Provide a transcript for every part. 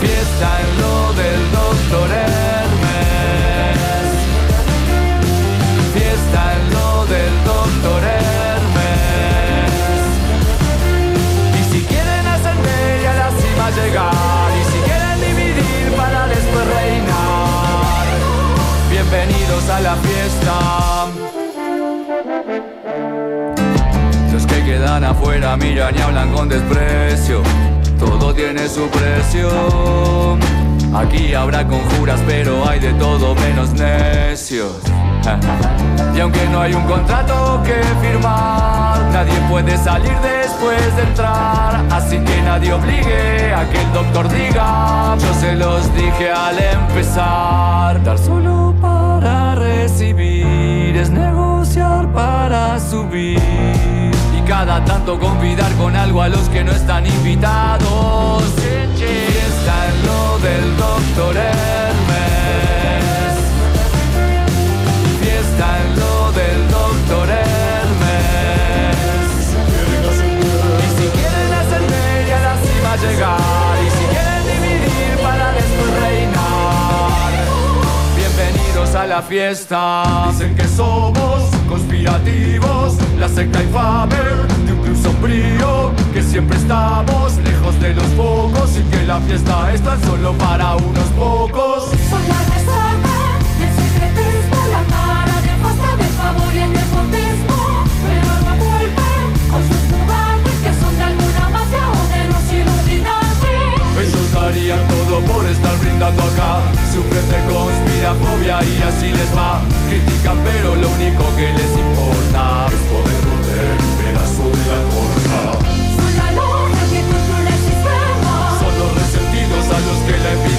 Fiesta en lo del doctor Hermes. Fiesta en lo del doctor Hermes. Y si quieren ascender y a la cima llegar, y si quieren dividir para después reinar, bienvenidos a la fiesta. Los que quedan afuera miran y hablan con desprecio. Tiene su precio. Aquí habrá conjuras, pero hay de todo menos necios. Y aunque no hay un contrato que firmar, nadie puede salir después de entrar. Así que nadie obligue a que el doctor diga. Yo se los dije al empezar. Dar solo para recibir es negociar para subir. Cada tanto convidar con algo a los que no están invitados. Fiesta en lo del doctor Hermes. Fiesta en lo del doctor Hermes. Y si quieren ascender y a la cima llegar, y si quieren dividir para después reinar, bienvenidos a la fiesta. Dicen que somos conspirativos, la secta infame de un club sombrío, que siempre estamos lejos de los pocos y que la fiesta es tan solo para unos pocos. Son la resaca del secretismo, la cara de pasta del favor y el nepotismo. Darían todo por estar brindando acá. Sufren de conspirafobia y así les va. Critican pero lo único que les importa Es poder morder un pedazo de la torta Son la logia que controla el sistema. Son los resentidos a los que la envidia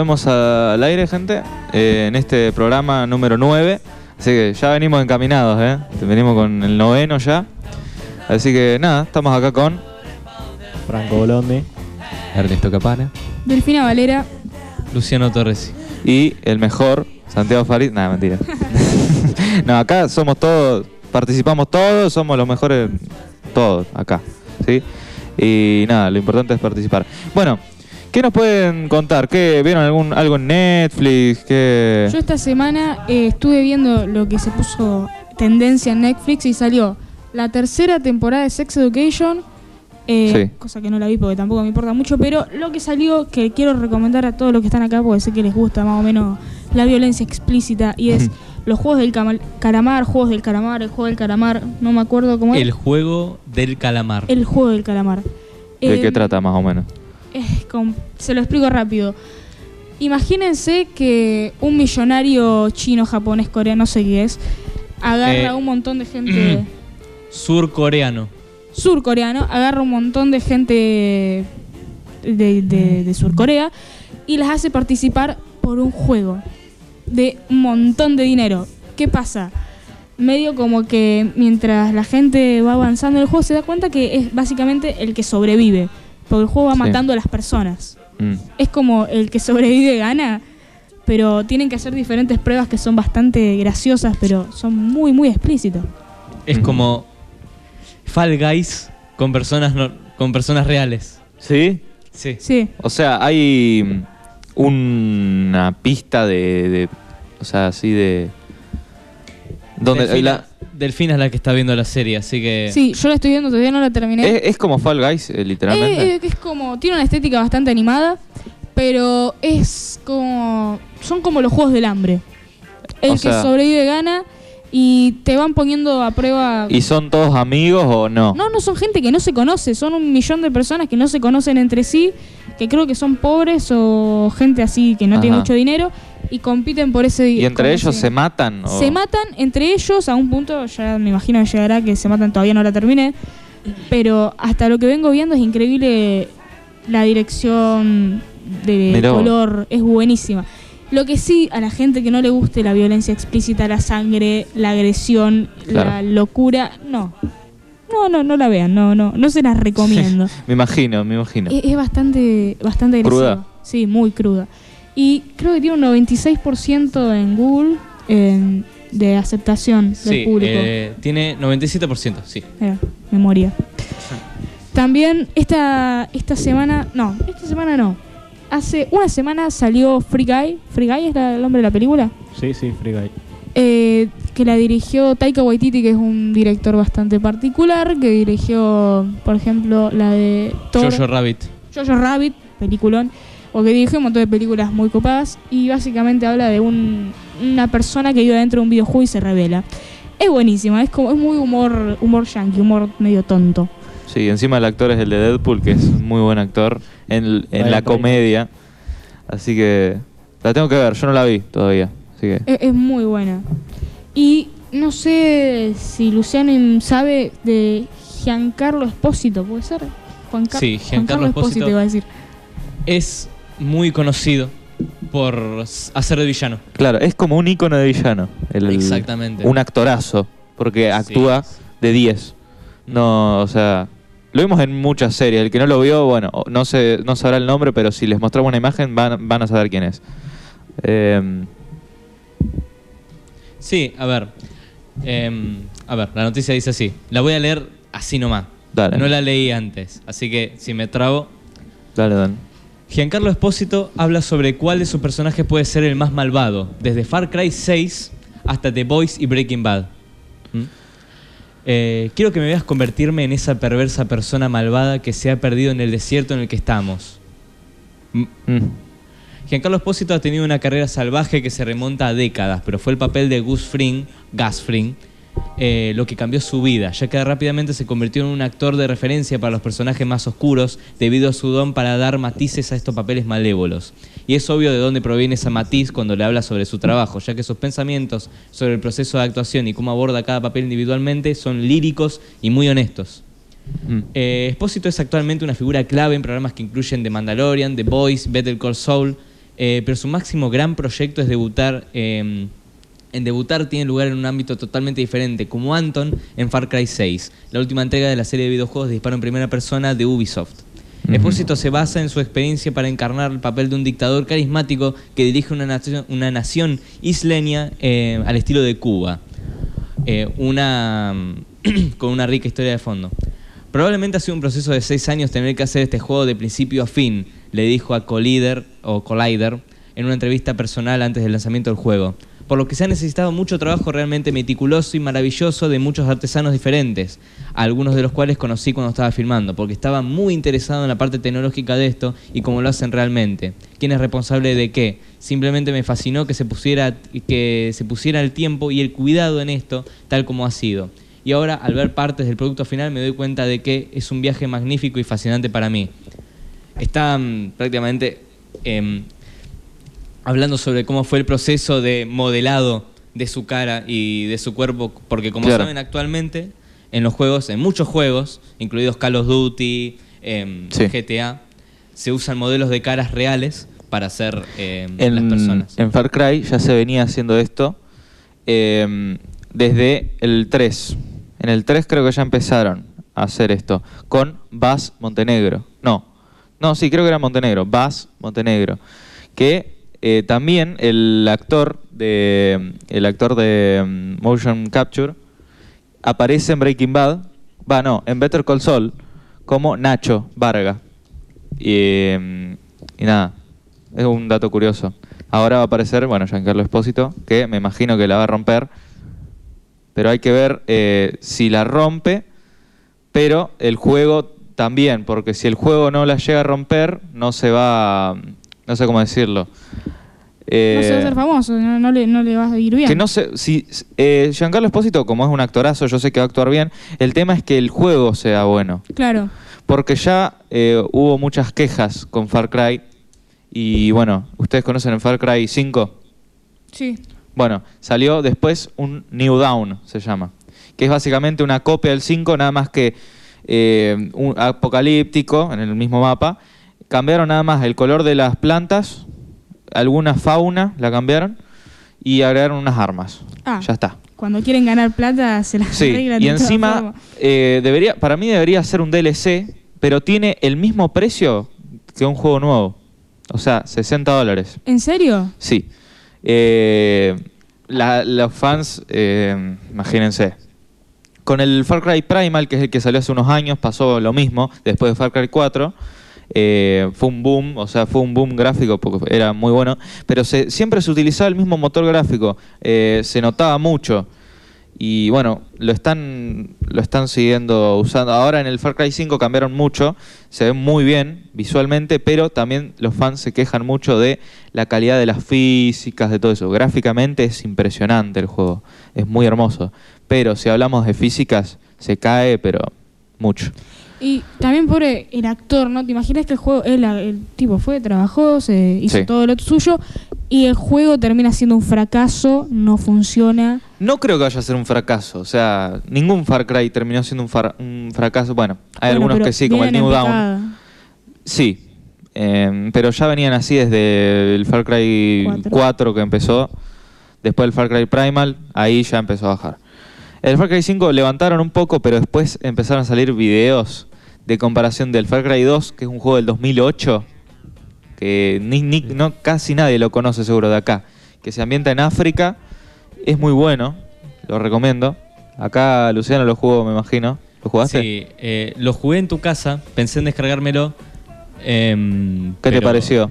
volvemos al aire, gente, eh, en este programa número 9. Así que ya venimos encaminados, ¿eh? Venimos con el noveno ya. Así que nada, estamos acá con... Franco Bolondi. Ernesto Capana, Delfina Valera. Luciano Torres. Y el mejor, Santiago Farid. Nada, mentira. no, acá somos todos, participamos todos, somos los mejores, todos acá, ¿sí? Y nada, lo importante es participar. Bueno, ¿qué nos pueden contar? ¿Qué, ¿Vieron algún, algo en Netflix? ¿Qué... Yo esta semana eh, estuve viendo lo que se puso tendencia en Netflix y salió la tercera temporada de Sex Education. eh, Sí. Cosa que no la vi porque tampoco me importa mucho, pero lo que salió que quiero recomendar a todos los que están acá porque sé que les gusta más o menos la violencia explícita y es los juegos del calamar, juegos del calamar, el juego del calamar, no me acuerdo cómo es. El juego del calamar. El juego del calamar. ¿De Eh, qué trata más o menos? Es se lo explico rápido. Imagínense que un millonario chino, japonés, coreano, no sé qué es, agarra Eh, un montón de gente Surcoreano. surcoreano, agarra un montón de gente de, de- de Surcorea y las hace participar por un juego. de un montón de dinero. ¿Qué pasa? Medio como que mientras la gente va avanzando en el juego se da cuenta que es básicamente el que sobrevive. Porque el juego va Sí. matando a las personas. Mm. Es como el que sobrevive gana, pero tienen que hacer diferentes pruebas que son bastante graciosas, pero son muy, muy explícitas. Es Ujú. como Fall Guys con personas no- con personas reales. ¿Sí? Sí. Sí. O sea, hay mm, una pista de, de- o sea, así de donde la- Delfina es la que está viendo la serie, así que Sí, yo la estoy viendo, todavía no la terminé. es, es como Fall Guys, eh, literalmente. Eh, es como, tiene una estética bastante animada, pero es como, son como los juegos del hambre. El O que sea- sobrevive gana y te van poniendo a prueba... ¿Y son todos amigos o no? No, no son gente que no se conoce, son un millón de personas que no se conocen entre sí, que creo que son pobres o gente así que no tiene mucho dinero y compiten por ese ¿Y entre ellos ese- se matan? o- Se matan entre ellos a un punto, ya me imagino que llegará que se matan, todavía no la terminé, pero hasta lo que vengo viendo es increíble la dirección de color, es buenísima. Lo que sí, a la gente que no le guste la violencia explícita, la sangre, la agresión, la locura, no. No, no, no la vean, no, no, no se las recomiendo. Me imagino, me imagino. Es, es bastante, bastante agresiva. ¿Cruda? Sí, muy cruda. Y creo que tiene un 96% en Google en- de aceptación del sí, público. eh, tiene 97%, sí. Eh, memoria. También esta, esta semana, no, esta semana no. Hace una semana salió Free Guy. Free Guy es la- el nombre de la película. Sí, sí, Free Guy. eh, que la dirigió Taika Waititi, que es un director bastante particular, que dirigió, por ejemplo, la de Thor. Jojo Rabbit. Jojo Rabbit, peliculón, o que dirigió un montón de películas muy copadas y básicamente habla de un- una persona que vive dentro de un videojuego y se revela. Es buenísima, es como es muy humor humor yankee, humor medio tonto. Sí, encima el actor es el de Deadpool, que es un muy buen actor en, la comedia. Así que la tengo que ver, yo no la vi todavía. Así que Es, es muy buena. Y no sé si Luciano sabe de Giancarlo Espósito, ¿puede ser? Juan Car- Sí, Juan Giancarlo Carlo Espósito. iba a decir. Es muy conocido por hacer de villano. Claro, es como un icono de villano. el- Exactamente. Un actorazo, porque actúa de 10. No, o sea, lo vimos en muchas series. El que no lo vio, bueno, no sé, no sabrá el nombre, pero si les mostramos una imagen van, van a saber quién es. Eh, Sí, a ver. Em, a ver, la noticia dice así. La voy a leer así nomás. Dale. No la leí antes, así que si me trago. dale, Dan. Giancarlo Espósito habla sobre cuál de sus personajes puede ser el más malvado, desde Far Cry 6 hasta The Boys y Breaking Bad. ¿Mm? Eh, quiero que me veas convertirme en esa perversa persona malvada que se ha perdido en el desierto en el que estamos. Mm, Mm. Giancarlo Espósito ha tenido una carrera salvaje que se remonta a décadas, pero fue el papel de Gus Fring, Gus Fring, eh, lo que cambió su vida, ya que rápidamente se convirtió en un actor de referencia para los personajes más oscuros debido a su don para dar matices a estos papeles malévolos. Y es obvio de dónde proviene esa matiz cuando le habla sobre su trabajo, ya que sus pensamientos sobre el proceso de actuación y cómo aborda cada papel individualmente son líricos y muy honestos. Mm. Eh, Espósito es actualmente una figura clave en programas que incluyen The Mandalorian, The Boys, Better Call Saul, eh, pero su máximo gran proyecto es debutar. eh, en debutar tiene lugar en un ámbito totalmente diferente, como Anton en Far Cry 6, la última entrega de la serie de videojuegos de disparo en primera persona de Ubisoft. Ujú. Espósito se basa en su experiencia para encarnar el papel de un dictador carismático que dirige una nación, una nación isleña eh, al estilo de Cuba. Eh, una con una rica historia de fondo. Probablemente ha sido un proceso de seis años tener que hacer este juego de principio a fin, le dijo a Collider o Collider en una entrevista personal antes del lanzamiento del juego. Por lo que se ha necesitado mucho trabajo realmente meticuloso y maravilloso de muchos artesanos diferentes, algunos de los cuales conocí cuando estaba filmando, porque estaba muy interesado en la parte tecnológica de esto y cómo lo hacen realmente. ¿Quién es responsable de qué? Simplemente me fascinó que se pusiera que se pusiera el tiempo y el cuidado en esto, tal como ha sido. Y ahora, al ver partes del producto final, me doy cuenta de que es un viaje magnífico y fascinante para mí. Está mm, prácticamente em, hablando sobre cómo fue el proceso de modelado de su cara y de su cuerpo, porque como Claro. saben actualmente, en los juegos, en muchos juegos, incluidos Call of Duty, em, Sí. GTA, se usan modelos de caras reales para hacer eh, en, las personas. en Far Cry ya se venía haciendo esto eh, desde el 3. En el 3 creo que ya empezaron a hacer esto con Bas Montenegro. No, no, sí, creo que era Montenegro. Bas Montenegro. Que eh, también el actor de el actor de mm, motion capture aparece en Breaking Bad, va no, en Better Call Saul como Nacho Varga. Y, mm, y nada, es un dato curioso. Ahora va a aparecer, bueno, Giancarlo Espósito, que me imagino que la va a romper, pero hay que ver eh, si la rompe, pero el juego también, porque si el juego no la llega a romper, no se va, a- no sé cómo decirlo. no se va a Eh, hacer famoso, no, no le, no le va a ir bien. que no sé, si eh, Giancarlo Espósito, como es un actorazo, yo sé que va a actuar bien, el tema es que el juego sea bueno. Claro. Porque ya eh, hubo muchas quejas con Far Cry. Y bueno, ¿ustedes conocen el Far Cry 5? Sí. Bueno, salió después un New Dawn, se llama. Que es básicamente una copia del 5, nada más que eh, un apocalíptico en el mismo mapa. Cambiaron nada más el color de las plantas, alguna fauna la cambiaron y agregaron unas armas. Ah. Ya está. Cuando quieren ganar plata se las Sí, arreglan y de encima eh, debería, para mí debería ser un DLC, pero tiene el mismo precio que un juego nuevo. O sea, 60 dólares. ¿En serio? Sí. Eh, la- los fans, eh, imagínense. Con el Far Cry Primal, que es el que salió hace unos años, pasó lo mismo después de Far Cry 4. Eh, fue un boom, o sea, fue un boom gráfico porque era muy bueno, pero se- siempre se utilizaba el mismo motor gráfico, eh, se notaba mucho. Y bueno, lo están, lo están siguiendo usando. Ahora en el Far Cry 5 cambiaron mucho, se ve muy bien visualmente, pero también los fans se quejan mucho de la calidad de las físicas, de todo eso. Gráficamente es impresionante el juego, es muy hermoso. Pero si hablamos de físicas, se cae, pero mucho. Y también por el actor, ¿no? ¿Te imaginas que el juego, él, el tipo fue, trabajó, se hizo Sí. todo lo suyo y el juego termina siendo un fracaso, no funciona? No creo que vaya a ser un fracaso, o sea, ningún Far Cry terminó siendo un, far- un fracaso. Bueno, hay Bueno, algunos que sí, como el New picada. Sí, em, pero ya venían así desde el Far Cry Cuatro. 4 que empezó, después el Far Cry Primal, ahí ya empezó a bajar. El Far Cry 5 levantaron un poco, pero después empezaron a salir videos de comparación del Far Cry 2, que es un juego del 2008, que ni, ni- no, casi nadie lo conoce seguro de acá, que se ambienta en África, es muy bueno, lo recomiendo. Acá Luciano lo jugó, me imagino. ¿Lo jugaste? Sí, eh, lo jugué en tu casa, pensé en descargármelo. em, ¿Qué te pareció?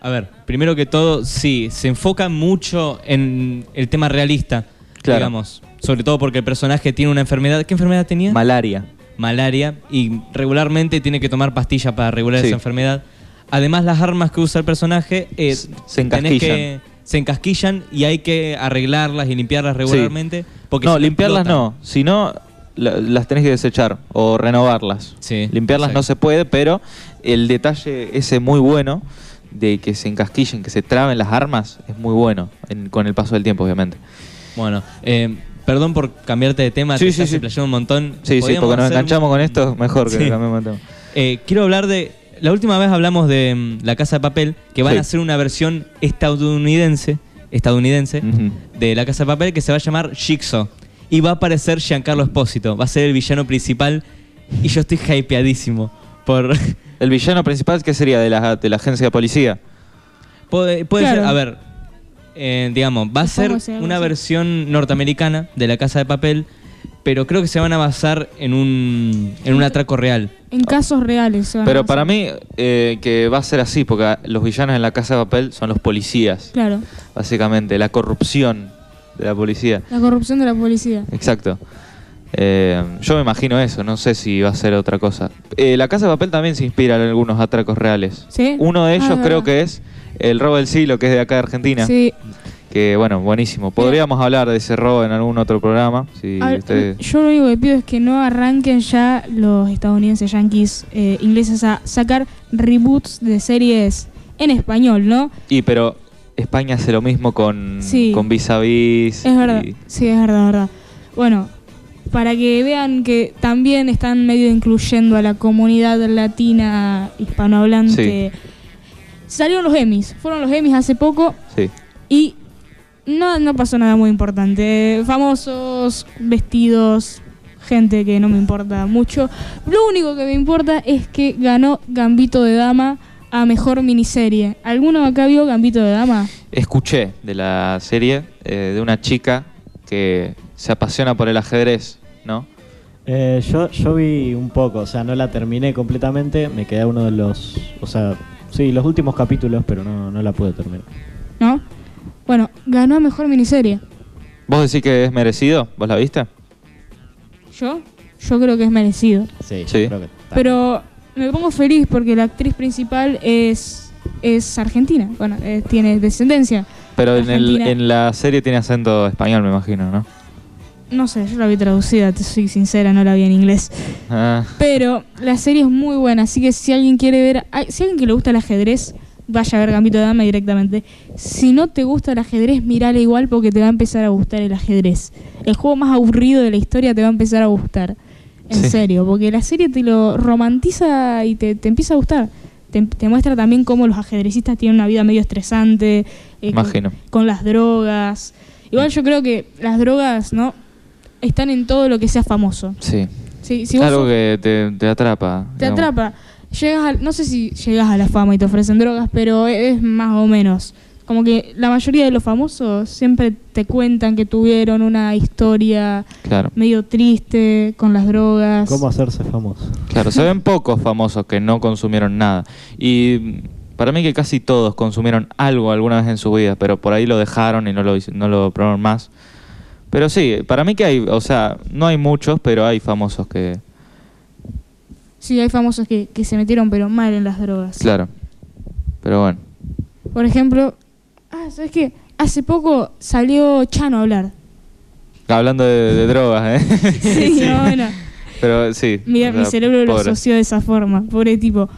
A ver, primero que todo, sí, se enfoca mucho en el tema realista, Claro. digamos. Sobre todo porque el personaje tiene una enfermedad. ¿Qué enfermedad tenía? Malaria. Malaria. Y regularmente tiene que tomar pastillas para regular Sí. esa enfermedad. Además, las armas que usa el personaje eh, Se- encasquillan. que- se encasquillan y hay que arreglarlas y limpiarlas regularmente. Porque no, limpiarlas explotan. no, si no la- las tenés que desechar o renovarlas. Sí, limpiarlas no se puede, pero el detalle ese muy bueno de que se encasquillen, que se traben las armas, es muy bueno en- con el paso del tiempo, obviamente. Bueno, eh, perdón por cambiarte de tema, Sí, te sí, estás sí. un montón. Sí, sí, porque nos hacer- enganchamos con esto, mejor que cambiemos de tema. Eh, quiero hablar de. La última vez hablamos de mm, La Casa de Papel, que van Sí. a hacer una versión estadounidense, estadounidense de La Casa de Papel que se va a llamar Jigsaw. Y va a aparecer Giancarlo Espósito, va a ser el villano principal. Y yo estoy hypeadísimo. Por. El villano principal, ¿qué sería? De la, de la agencia de policía. puede puede Claro. ser, a ver, eh, digamos, va a ser una así. versión norteamericana de La Casa de Papel, pero creo que se van a basar en un, en un atraco real. En casos reales. se van a Pero para mí, eh, que va a ser así, porque los villanos en la casa de papel son los policías, Claro, básicamente, la corrupción de la policía. la corrupción de la policía. Exacto. Eh, yo me imagino eso, no sé si va a ser otra cosa. Eh, la Casa de Papel también se inspira en algunos atracos reales. ¿Sí? Uno de ellos Ah, creo verdad. que es el robo del siglo, que es de acá de Argentina. Sí. Que bueno, buenísimo. Podríamos hablar de ese robo en algún otro programa. Si A ver, ustedes... Yo lo único que pido es que no arranquen ya los estadounidenses, yankees, eh, ingleses a sacar reboots de series en español, ¿no? Y pero España hace lo mismo con, Sí. con Vis a Vis. Es verdad, y- sí, es verdad, verdad. Bueno, para que vean que también están medio incluyendo a la comunidad latina hispanohablante salieron los Emmys. Fueron los Emmys hace poco Sí. y no, no pasó nada muy importante. Famosos, vestidos, gente que no me importa mucho. Lo único que me importa es que ganó Gambito de Dama a mejor miniserie. ¿Alguno acá vio Gambito de Dama? Escuché de la serie eh, de una chica que se apasiona por el ajedrez, ¿no? Eh, yo, yo vi un poco, o sea, no la terminé completamente, me quedé uno de los, o sea, sí, los últimos capítulos, pero no, no la pude terminar. ¿No? Bueno, ganó a mejor miniserie. ¿Vos decís que es merecido? ¿Vos la viste? ¿Yo? Yo creo que es merecido. Sí, Sí. creo que está. Pero me pongo feliz porque la actriz principal es, es argentina. Bueno, eh, tiene descendencia. Pero en, el, en la serie tiene acento español, me imagino, ¿no? No sé, yo la vi traducida, te soy sincera, no la vi en inglés. Ah, Pero la serie es muy buena, así que si alguien quiere ver, si alguien que le gusta el ajedrez, vaya a ver Gambito de Dama directamente. Si no te gusta el ajedrez, mirala igual porque te va a empezar a gustar el ajedrez. El juego más aburrido de la historia te va a empezar a gustar. En Sí. serio, porque la serie te lo romantiza y te, te empieza a gustar. Te, te muestra también cómo los ajedrecistas tienen una vida medio estresante. eh, con las drogas. Igual yo creo que las drogas, ¿no? Están en todo lo que sea famoso. sí. Sí, si vos Algo sos- que te, te atrapa. te digamos. atrapa. Llegas a, no sé si llegas a la fama y te ofrecen drogas, pero es más o menos. Como que la mayoría de los famosos siempre te cuentan que tuvieron una historia Claro. medio triste con las drogas. ¿Cómo hacerse famoso? Claro, se ven pocos famosos que no consumieron nada. Y para mí que casi todos consumieron algo alguna vez en su vida, pero por ahí lo dejaron y no lo, no lo probaron más. Pero sí, para mí que hay, o sea, no hay muchos, pero hay famosos que, Sí, hay famosos que, que se metieron pero mal en las drogas. claro. Pero bueno, Por ejemplo, ah, ¿sabes qué? Hace poco salió Chano a hablar. hablando de, de drogas, ¿eh? Sí, no, bueno. Pero sí. Mira, o sea, mi cerebro lo asoció de esa forma, pobre tipo.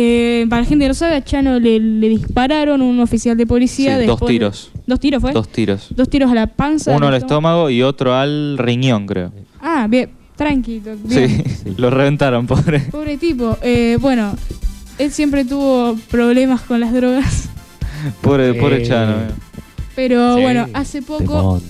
Eh, para la gente que no sabe, a Chano le, le dispararon un oficial de policía. Sí, dos después tiros. ¿Dos tiros fue? Dos tiros. Dos tiros a la panza. Uno al estómago y otro al riñón, creo. Ah, bien, tranquilo. Bien. Sí, lo reventaron, pobre. Pobre tipo. Eh, bueno, él siempre tuvo problemas con las drogas. Pobre, pobre Chano. eh. Pero Sí. bueno, hace poco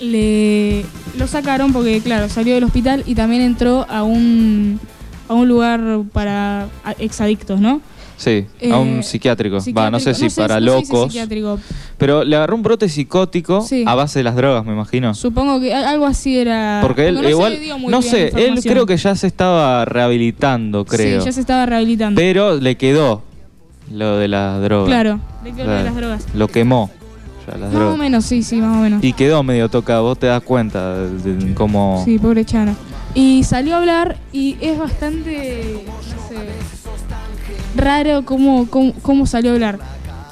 le lo sacaron porque, claro, salió del hospital y también entró a un, a un lugar para exadictos, ¿no? Sí, Eh, a un psiquiátrico. Va, no sé si Psiquiátrico, para no sé si locos. psiquiátrico. Pero le agarró un brote psicótico Sí. a base de las drogas, me imagino. Supongo que algo así era. Porque él no se igual, le dio muy no bien sé, él creo que ya se estaba rehabilitando, creo. Sí, ya se estaba rehabilitando. Pero le quedó lo de las drogas. Claro, le quedó lo de las drogas. Lo quemó. ya, las Más o menos, sí, sí, más o menos. Y quedó medio tocado, vos te das cuenta de, de cómo... Sí, pobre Chano. Y salió a hablar y es bastante, no sé, raro cómo, cómo, cómo salió a hablar.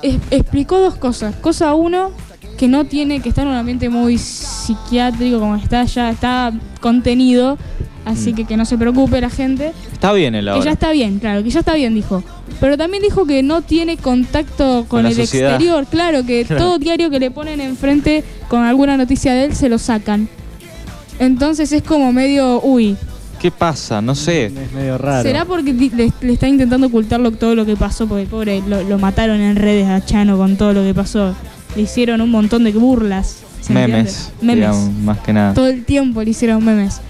Es- explicó dos cosas. Cosa uno, que no tiene, que está en un ambiente muy psiquiátrico, como está ya, está contenido, así Mm. que que no se preocupe la gente. Está bien el Que ahora. ya está bien, claro, que ya está bien, dijo. Pero también dijo que no tiene contacto con, el sociedad. exterior, claro, que Claro. todo diario que le ponen enfrente con alguna noticia de él se lo sacan. Entonces es como medio, uy, ¿Qué pasa? No sé. Es medio raro. ¿será porque le, le está intentando ocultar lo- todo lo que pasó? Porque pobre, lo, lo mataron en redes a Chano con todo lo que pasó. Le hicieron un montón de burlas. ¿se Memes, entiende? Memes. digamos, más que nada. Todo el tiempo le hicieron memes.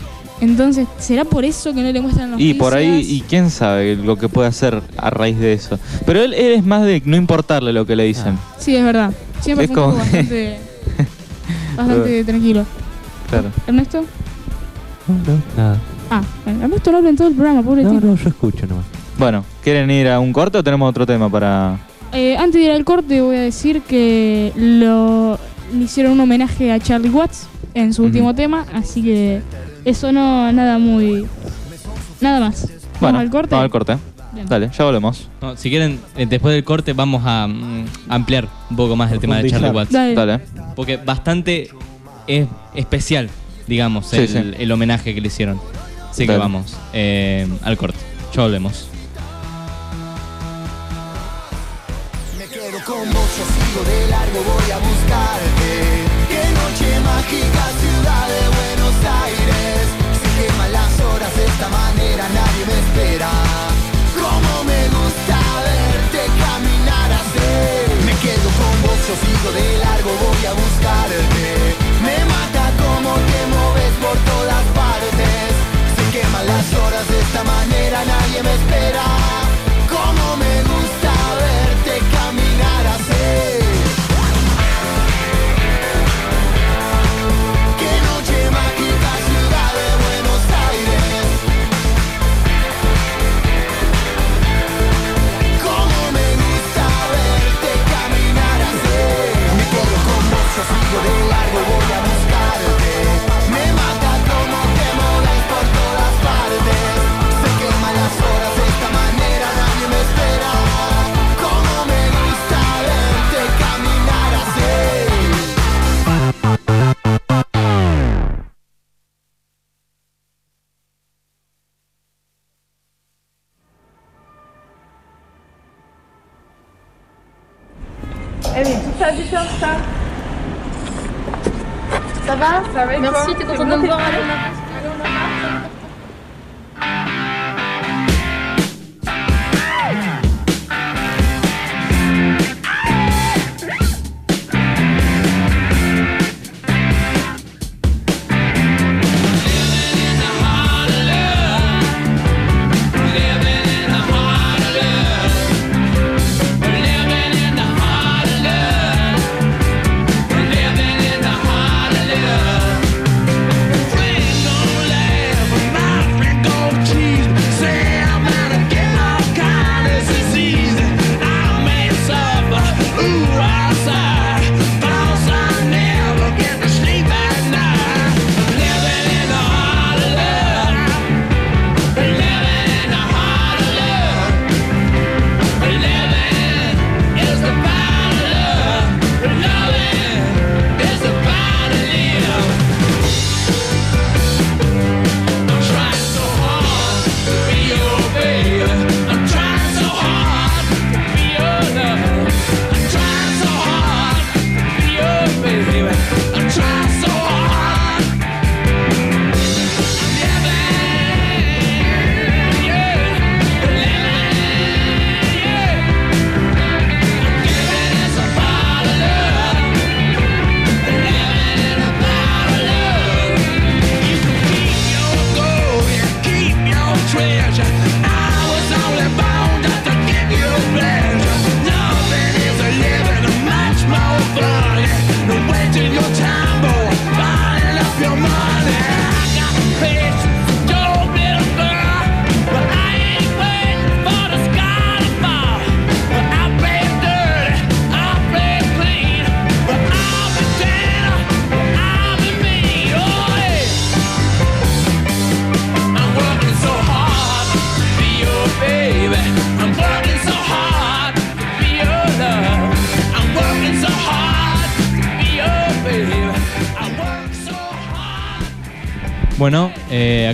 Entonces, ¿será por eso que no le muestran los Y por ahí, y quién sabe lo que puede hacer a raíz de eso. Pero él, él es más de no importarle lo que le dicen. Sí, es verdad. Siempre Es fue un como tipo que- bastante, bastante tranquilo. Claro. ¿Ernesto? No, no, nada. Ah, bueno, Ernesto no habla en todo el programa, pobre No, tipo. no, yo escucho nomás. Bueno, ¿quieren ir a un corte o tenemos otro tema para...? Eh, antes de ir al corte voy a decir que lo le hicieron un homenaje a Charlie Watts en su último tema, así que eso no nada muy nada más. Bueno, Vamos al corte. Vamos al corte. Bien. Dale, ya volvemos. No, si quieren, eh, después del corte vamos a mm, ampliar un poco más el tema de Charlie Watts. Dale. Dale. Porque bastante es especial, digamos, sí, el, sí. el, homenaje que le hicieron. Así Dale. que vamos eh, al corte. Ya volvemos. Me quedo con mucho, sigo de largo, voy a buscarte. Qué noche mágica, ciudad de Buenos Aires. Si queman las horas de esta manera, nadie me espera. Cómo me gusta verte caminar así. Me quedo con vos, yo sigo de largo, voy a buscarte te mueves por todas partes. Se queman las horas de esta manera, nadie me espera. Como me gusta. Ça va Merci, t'es content de me voir aller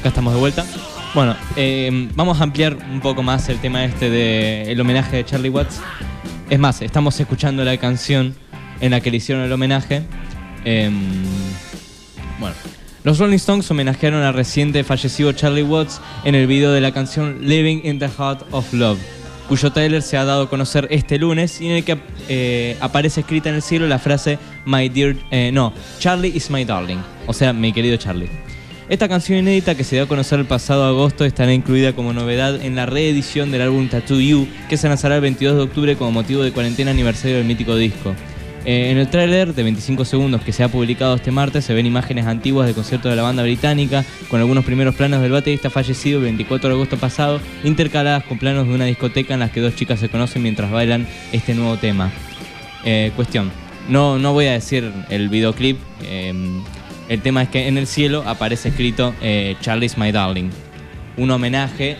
acá estamos de vuelta. Bueno, eh, vamos a ampliar un poco más el tema este del homenaje de Charlie Watts. Es más, estamos escuchando la canción en la que le hicieron el homenaje. Em, bueno, los Rolling Stones homenajearon al reciente fallecido Charlie Watts en el video de la canción Living in the Heart of Love, cuyo trailer se ha dado a conocer este lunes y en el que eh, aparece escrita en el cielo la frase My dear, eh, no, Charlie is my darling, o sea, mi querido Charlie. Esta canción inédita que se dio a conocer el pasado agosto estará incluida como novedad en la reedición del álbum Tattoo You, que se lanzará el 22 de octubre como motivo de cuarentena aniversario del mítico disco. Eh, en el tráiler de 25 segundos que se ha publicado este martes se ven imágenes antiguas del concierto de la banda británica con algunos primeros planos del baterista fallecido el 24 de agosto pasado intercaladas con planos de una discoteca en las que dos chicas se conocen mientras bailan este nuevo tema. Eh, cuestión, no, no voy a decir el videoclip, eh, el tema es que en el cielo aparece escrito eh, Charlie's My Darling, un homenaje...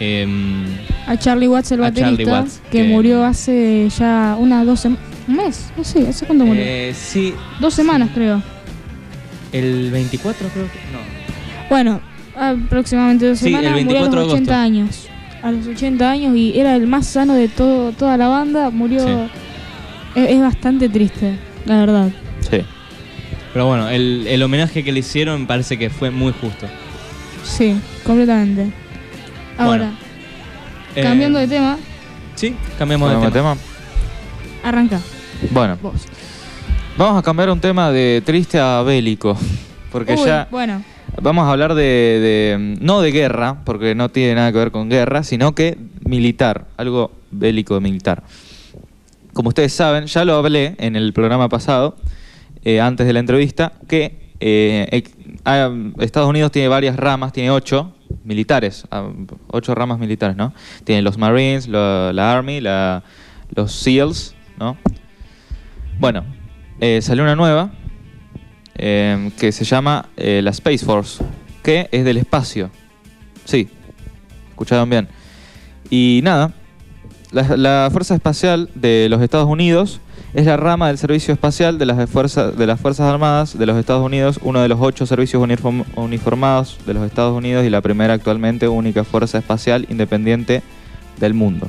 em, A Charlie Watts, el baterista, Watts, que, que- murió hace ya unas dos semanas. Un mes, no sé, ¿hace cuándo murió? eh, sí, dos semanas, creo. el 24 creo que... No. Bueno, aproximadamente dos Sí, semanas el murió a 24 los de 80 agosto. años. A los 80 años y era el más sano de todo, toda la banda. Murió. Sí. Es, es bastante triste, la verdad. Sí. Pero bueno, el, el homenaje que le hicieron me parece que fue muy justo. Sí, completamente. Ahora, Bueno, Eh, cambiando de tema, Sí, cambiamos de ¿Cambiamos tema. arranca. Bueno, Vos. vamos a cambiar un tema de triste a bélico. Porque Uy, ya Bueno, vamos a hablar de, de- no de guerra, porque no tiene nada que ver con guerra, sino que militar, algo bélico militar. Como ustedes saben, ya lo hablé en el programa pasado, eh, antes de la entrevista, que eh, ah, Estados Unidos tiene varias ramas, tiene ocho militares, ah, ocho ramas militares, ¿no? Tiene los Marines, lo- la Army, la- los SEALs, ¿no? Bueno, eh, salió una nueva eh, que se llama la Space Force, que es del espacio. Sí, escucharon bien. Y nada, la, la Fuerza Espacial de los Estados Unidos es la rama del Servicio Espacial de las, fuerzas de las Fuerzas Armadas de los Estados Unidos, uno de los ocho servicios uniform- uniformados de los Estados Unidos y la primera actualmente única fuerza espacial independiente del mundo.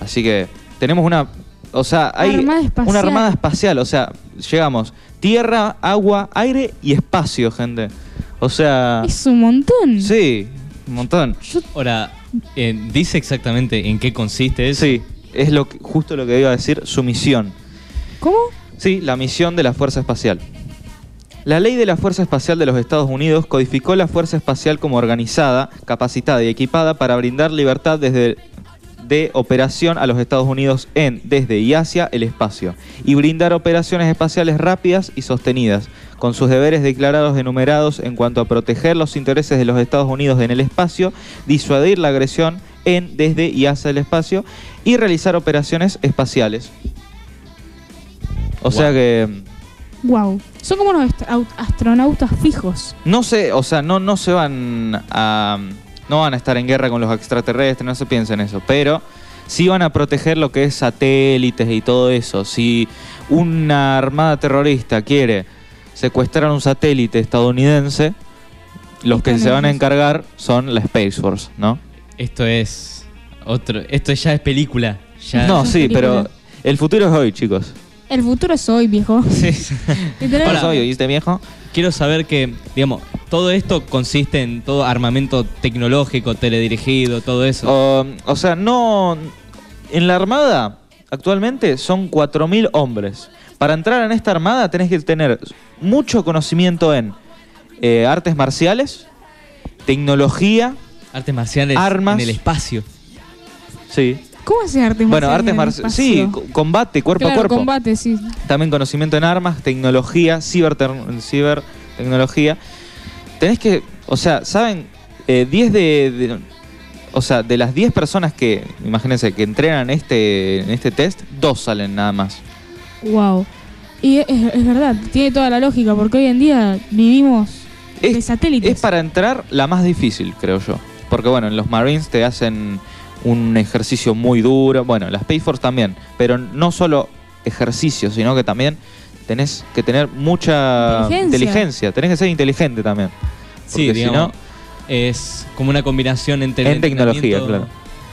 Así que tenemos una o sea, hay Armada espacial. una armada espacial, o sea, llegamos tierra, agua, aire y espacio, gente. O sea, Es un montón. sí, un montón. Ahora, eh, ¿dice exactamente en qué consiste eso? Sí, es lo que- justo lo que iba a decir, su misión. ¿Cómo? Sí, la misión de la Fuerza Espacial. La ley de la Fuerza Espacial de los Estados Unidos codificó la Fuerza Espacial como organizada, capacitada y equipada para brindar libertad desde de operación a los Estados Unidos en, desde y hacia el espacio, y brindar operaciones espaciales rápidas y sostenidas, con sus deberes declarados enumerados en cuanto a proteger los intereses de los Estados Unidos en el espacio, disuadir la agresión en, desde y hacia el espacio, y realizar operaciones espaciales. O sea que Wow. Son como unos ast- au- astronautas fijos. no sé, o sea, no, no se van a. No van a estar en guerra con los extraterrestres, no se piensa en eso. Pero sí van a proteger lo que es satélites y todo eso. Si una armada terrorista quiere secuestrar un satélite estadounidense, los que se van a encargar son la Space Force, ¿no? Esto es otro, esto ya es película. Ya, no, sí, película. pero el futuro es hoy, chicos. El futuro es hoy, viejo. Sí. Literal. ¿Cuál es hoy, oíste, viejo? Quiero saber que, digamos, todo esto consiste en todo armamento tecnológico, teledirigido, todo eso. O, o sea, no. En la armada, actualmente son 4.000 hombres. Para entrar en esta armada tenés que tener mucho conocimiento en eh, artes marciales, tecnología, Artes marciales armas. en el espacio. Sí. ¿Cómo hace arte Bueno, marcial artes marciales, sí, combate, cuerpo claro, a cuerpo. combate, sí. También conocimiento en armas, tecnología, cibertecnología. Tenés que, o sea, ¿saben? Eh, 10 de, de- O sea, de las 10 personas que, imagínense, que entrenan este, en este test, dos salen nada más. Wow. Y es, es verdad, tiene toda la lógica, porque hoy en día vivimos de Es, satélites. es para entrar la más difícil, creo yo. Porque bueno, en los Marines te hacen un ejercicio muy duro. Bueno, las Space Force también. Pero no solo ejercicio, sino que también tenés que tener mucha Inteligencia. inteligencia. Tenés que ser inteligente también. Sí, Porque si digamos, no- es como una combinación entre el En tecnología, entrenamiento- claro.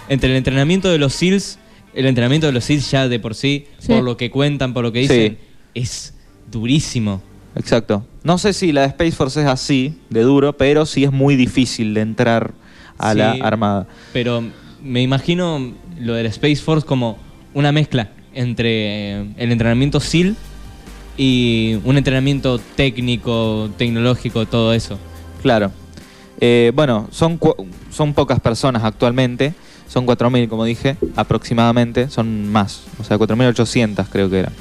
Entre el entrenamiento de los SEALs, el entrenamiento de los SEALs ya de por sí, Sí. por lo que cuentan, por lo que Sí. dicen, es durísimo. Exacto. No sé si la de Space Force es así, de duro, pero sí es muy difícil de entrar a la armada. Pero me imagino lo del Space Force como una mezcla entre eh, el entrenamiento SEAL y un entrenamiento técnico, tecnológico, todo eso. Claro. Eh, bueno, son, son pocas personas actualmente. Son 4.000, como dije, aproximadamente. Son más. O sea, 4.800 creo que era.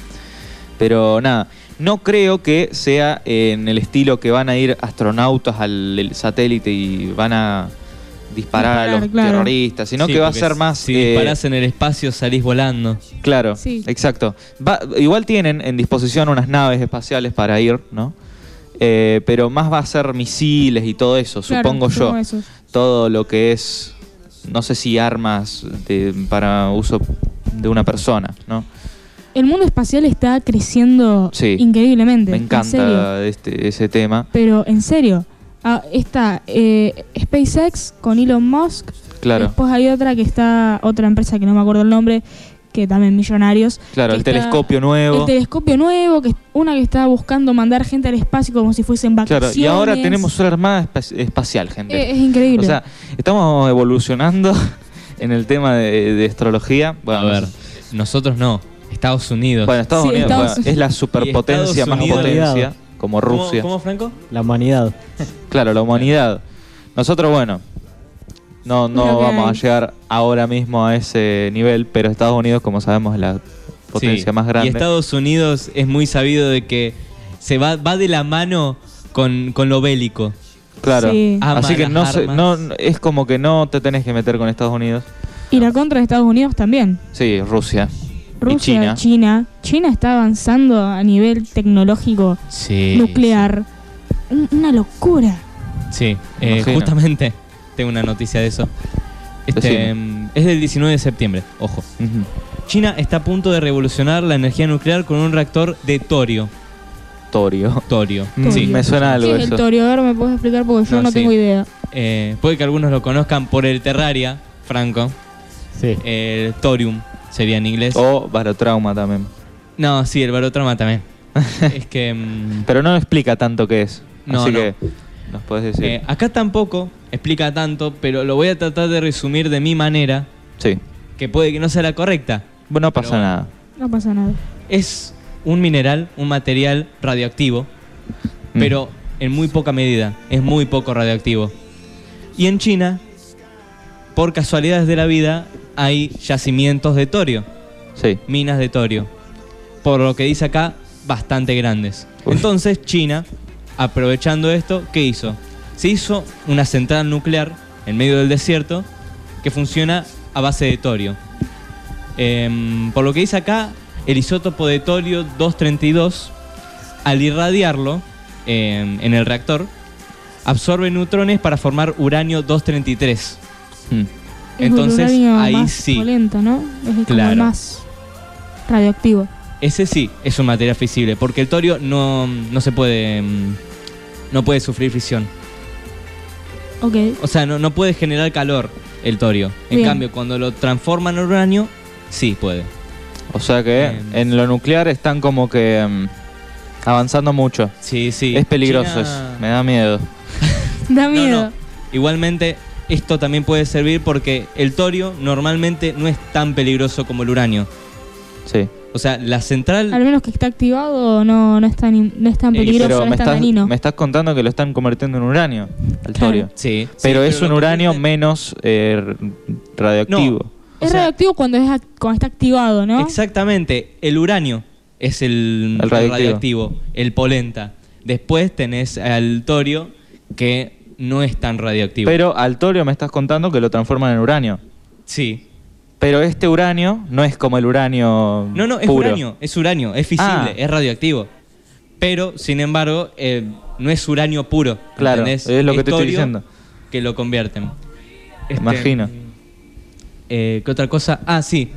Pero nada, no creo que sea en el estilo que van a ir astronautas al satélite y van a disparar a los claro. terroristas, sino Sí, que va a ser más... Si eh, disparás en el espacio salís volando. Claro, Sí. exacto. Va- igual tienen en disposición unas naves espaciales para ir, ¿no? Eh, pero más va a ser misiles y todo eso, Claro, supongo yo. esos. Todo lo que es, no sé si armas de- para uso de una persona, ¿no? El mundo espacial está creciendo Sí. increíblemente. Me encanta este, ese tema. Pero en serio, ah, está eh, SpaceX con Elon Musk. Claro, Después hay otra que está, otra empresa que no me acuerdo el nombre, que también millonarios. claro, el está- telescopio nuevo. El telescopio nuevo, que es una que está buscando mandar gente al espacio como si fuesen Claro, vacaciones. y ahora tenemos una armada espa- espacial, gente. Eh, es increíble. O sea, estamos evolucionando en el tema de, de astrología. Bueno, A ver, nosotros no. Estados Unidos. Bueno, Estados Sí, Unidos Estados bueno, es la superpotencia más Unidos- potencia, como ¿Cómo- Rusia. ¿Cómo, Franco? La humanidad. Claro, la humanidad. Nosotros, bueno, no, no vamos a llegar ahora mismo a ese nivel, pero Estados Unidos, como sabemos, es la potencia Sí, más grande. Y Estados Unidos es muy sabido de que se va, va de la mano con, con lo bélico. Claro. Sí. Así que no, se- no es como que no te tenés que meter con Estados Unidos. Y la contra de Estados Unidos también. Sí, Rusia. Rusia, y China. China. China está avanzando a nivel tecnológico Sí. nuclear. Un- Una locura. Sí, eh, justamente tengo una noticia de eso. Este, mm, es del 19 de septiembre, ojo. China está a punto de revolucionar la energía nuclear con un reactor de torio. Torio. Torio. Mm, Sí. Me suena algo ¿Qué es eso. el torio? A ver, ¿me puedes explicar? Porque yo No, no, sí. tengo idea. Eh, puede que algunos lo conozcan por el Terraria, Franco. Sí. El Thorium. Sería en inglés. O barotrauma también. No, sí, el barotrauma también. es que... mm, Pero no explica tanto qué es. No, Así no. que nos podés decir. eh, acá tampoco explica tanto, pero lo voy a tratar de resumir de mi manera, sí. que puede que no sea la correcta. Bueno, no pasa bueno. nada. No pasa nada. Es un mineral, un material radioactivo, Mm. pero en muy poca medida. Es muy poco radioactivo. Y en China, por casualidades de la vida, hay yacimientos de torio, Sí. minas de torio. Por lo que dice acá, bastante grandes. Entonces China, aprovechando esto, ¿qué hizo? Se hizo una central nuclear en medio del desierto que funciona a base de torio. Em, por lo que dice acá, el isótopo de torio 232, al irradiarlo em, en el reactor, absorbe neutrones para formar uranio 233. Mm. Es Entonces, ahí más sí. polenta, ¿no? Es el como Claro. el más radioactivo. Ese sí es un material fisible, porque el torio no, no se puede. mm, No puede sufrir fisión. Ok. O sea, no, no puede generar calor el torio. En Bien. cambio, cuando lo transforman en uranio, sí puede. O sea que Em. en lo nuclear están como que mm, avanzando mucho. Sí, sí. es peligroso, China- eso, me da miedo. Da No, miedo. no. Igualmente, esto también puede servir porque el torio normalmente no es tan peligroso como el uranio. Sí. O sea, la central. Al menos que está activado, no, no es tan, no es tan Eh, peligroso, Pero no me es tan estás, dañino. me estás contando que lo están convirtiendo en uranio, el Claro. torio. Sí. Pero sí, es un uranio convierte- menos eh, radioactivo. O es sea- radioactivo cuando, es act- cuando está activado, ¿no? Exactamente. El uranio es el, El el radioactivo. radioactivo, el polenta. Después tenés al torio, que no es tan radioactivo. Pero al torio me estás contando que lo transforman en uranio. sí. Pero este uranio no es como el uranio No, no, es puro. uranio, es uranio, es fisible, Ah. es radioactivo. Pero, sin embargo, eh, no es uranio puro. Claro, ¿entendés? es lo que te estoy diciendo. Que lo convierten. Este, Imagino. eh, ¿Qué otra cosa? Ah, sí.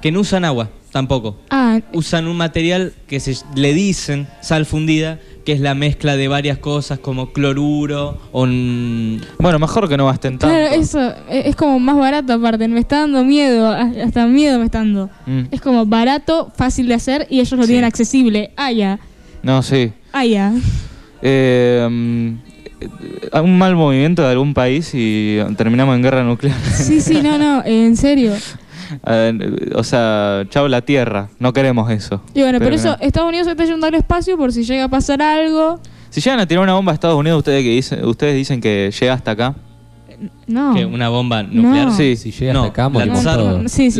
Que no usan agua, tampoco. Ah, Usan un material que se le dicen sal fundida, que es la mezcla de varias cosas como cloruro o... un- Bueno, mejor que no gasten tanto. claro, eso e- es como más barato aparte. Me está dando miedo, hasta miedo me está dando. Mm. Es como barato, fácil de hacer y ellos lo Sí. tienen accesible. Ah, ya. No, sí. Ah, ya. Mm, eh, un mal movimiento de algún país y terminamos en guerra nuclear. Sí, sí, no, no, en serio. Eh, o sea, chao la Tierra. No queremos eso. Y bueno, por Pero eso no. Estados Unidos se está yendo al espacio por si llega a pasar algo. Si llegan a tirar una bomba a Estados Unidos, ustedes que dicen, ustedes dicen que llega hasta acá. No. que una bomba nuclear. No. Sí. Si llega No, hasta acá, la morimos tsar, todos. Sí,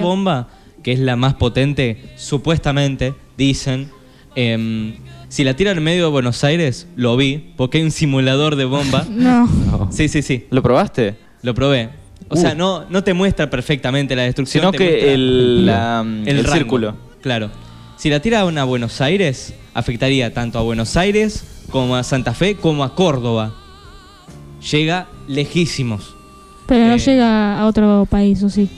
bomba, que es la más potente, supuestamente, dicen, em, si la tiran en medio de Buenos Aires, lo vi, porque hay un simulador de bomba. No. No. Sí, sí, sí, ¿Lo probaste? lo probé. O Uh. sea, no, no te muestra perfectamente la destrucción. Sino te que muestra el, la- el, rango. círculo. Claro. Si la tira a Buenos Aires, afectaría tanto a Buenos Aires como a Santa Fe como a Córdoba. Llega lejísimos. Pero no Eh. llega a otro país, ¿o sí?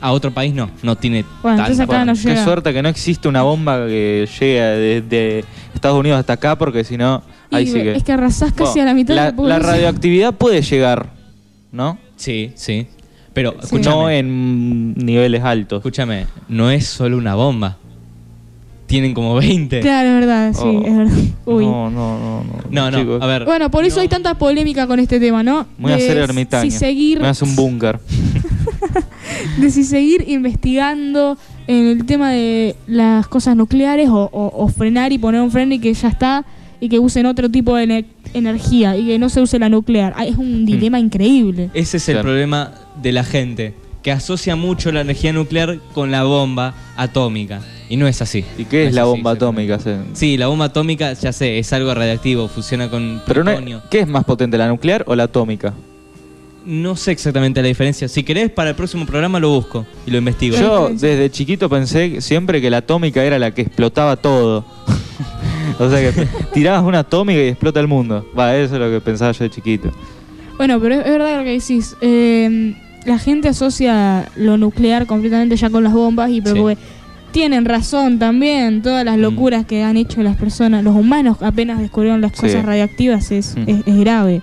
A otro país no, no tiene Bueno, entonces tanta- acá no Qué llega. suerte que no existe una bomba que llegue desde Estados Unidos hasta acá, porque si no, ahí Y sí que. Es que arrasás casi Bueno, a la mitad la, de la la población. radioactividad puede llegar, ¿no? Sí, sí. Pero No en niveles altos. escúchame, no es solo una bomba. Tienen como 20. Claro, es verdad, sí, Oh. es verdad. Uy. No, no, no, no. No, no, chicos. a ver. Bueno, por eso no- hay tanta polémica con este tema, ¿no? Voy a De hacer ermitaño. Si seguir, Me hace un búnker. de si seguir investigando en el tema de las cosas nucleares o, o- o frenar y poner un freno y que ya está y que usen otro tipo de ener- energía y que no se use la nuclear. Ah, es un dilema increíble. Ese es el Claro. problema de la gente, que asocia mucho la energía nuclear con la bomba atómica. Y no es así. ¿Y qué No es la así, bomba atómica? Sí, la bomba atómica, ya sé, es algo radiactivo, funciona con Pero no. ¿qué es más potente, la nuclear o la atómica? No sé exactamente la diferencia. Si querés, para el próximo programa lo busco y lo investigo. Yo desde chiquito pensé siempre que la atómica era la que explotaba todo. o sea que tirabas una atómica y explota el mundo. Va, eso es lo que pensaba yo de chiquito. Bueno, pero es, es verdad lo que decís. Eh, la gente asocia lo nuclear completamente ya con las bombas y pero Sí. tienen razón también. Todas las Mm. locuras que han hecho las personas, los humanos apenas descubrieron las Sí. cosas radiactivas es, Mm. es, es grave.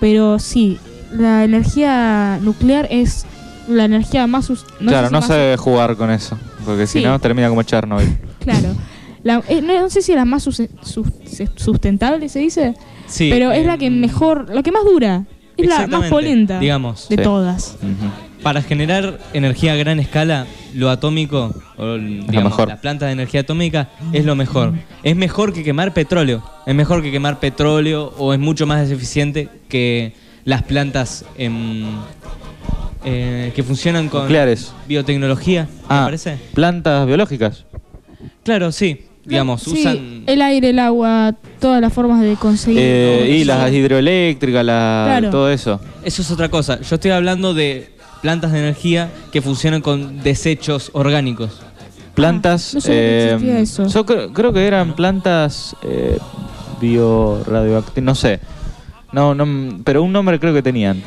Pero sí, la energía nuclear es la energía más... no claro, no más- se debe jugar con eso. Porque si no, termina como Chernobyl. Claro. La- eh, no, no sé si es la más sus- sus- sustentable, se dice, Sí, pero es la que mejor, la que más dura. Es la más polenta digamos. de Sí. todas. Para generar energía a gran escala, lo atómico, o el- digamos, mejor. la planta de energía atómica, es lo mejor. Es mejor que quemar petróleo. Es mejor que quemar petróleo o es mucho más eficiente que las plantas em, eh, que funcionan con Nucleares. biotecnología, ¿me Ah, parece? plantas biológicas. Claro, sí. Digamos, Sí, usan... el aire, el agua, todas las formas de conseguir. Eh, y las hidroeléctricas, la, Claro. todo eso. Eso es otra cosa. Yo estoy hablando de plantas de energía que funcionan con desechos orgánicos. Plantas. Ah, no existía eso. Yo creo, creo que eran plantas eh, bioradioactivas. No sé. No, no, pero un nombre creo que tenían.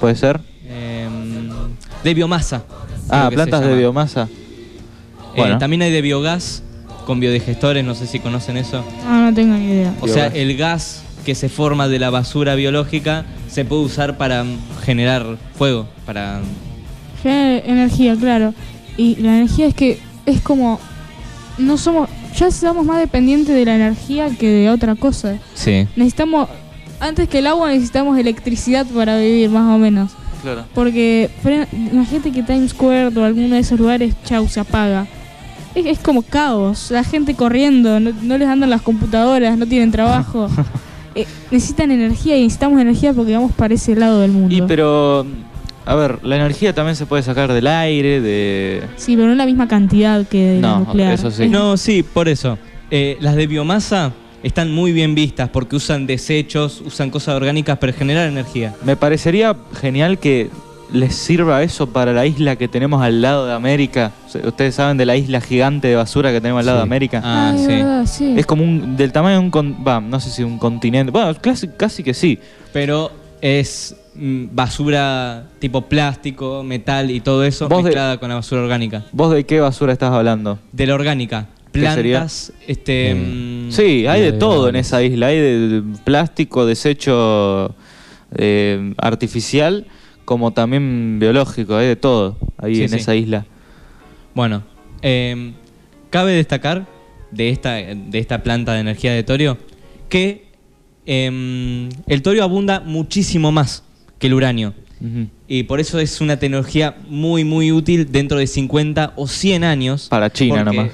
¿Puede ser? Em, de biomasa. Ah, plantas de biomasa. Eh, Bueno. también hay de biogás con biodigestores, no sé si conocen eso. Ah, no tengo ni idea. O sea, el gas que se forma de la basura biológica se puede usar para generar fuego, para Genera energía, claro. Y la energía es que es como. No somos. Ya somos más dependientes de la energía que de otra cosa. Sí. Necesitamos. Antes que el agua necesitamos electricidad para vivir, más o menos. Claro. Porque imagínate que Times Square o alguno de esos lugares, chau, se apaga. Es, es como caos, la gente corriendo, no, no les andan las computadoras, no tienen trabajo. Eh, necesitan energía y necesitamos energía porque vamos para ese lado del mundo. Y pero, a ver, la energía también se puede sacar del aire, de... Sí, pero no la misma cantidad que de la No, nuclear. eso sí. No, sí, por eso. Eh, las de biomasa están muy bien vistas porque usan desechos, usan cosas orgánicas para generar energía. Me parecería genial que les sirva eso para la isla que tenemos al lado de América. Ustedes saben de la isla gigante de basura que tenemos al lado Sí. de América. Ah, Ay, sí. verdad, sí. Es como un del tamaño de un con- no sé si un continente. Bueno, casi, casi que sí. Pero es mm, basura tipo plástico, metal y todo eso Vos de- mezclada con la basura orgánica. ¿Vos de qué basura estás hablando? De la orgánica. ¿Qué sería? Plantas, este... Mm, Sí, hay de todo en esa isla. Hay de plástico, desecho eh, artificial, como también biológico. Hay de todo ahí Sí, en sí. esa isla. Bueno, eh, cabe destacar de esta, de esta planta de energía de torio que em, el torio abunda muchísimo más que el uranio. Y por eso es una tecnología muy, muy útil dentro de 50 o 100 años. Para China porque- nomás.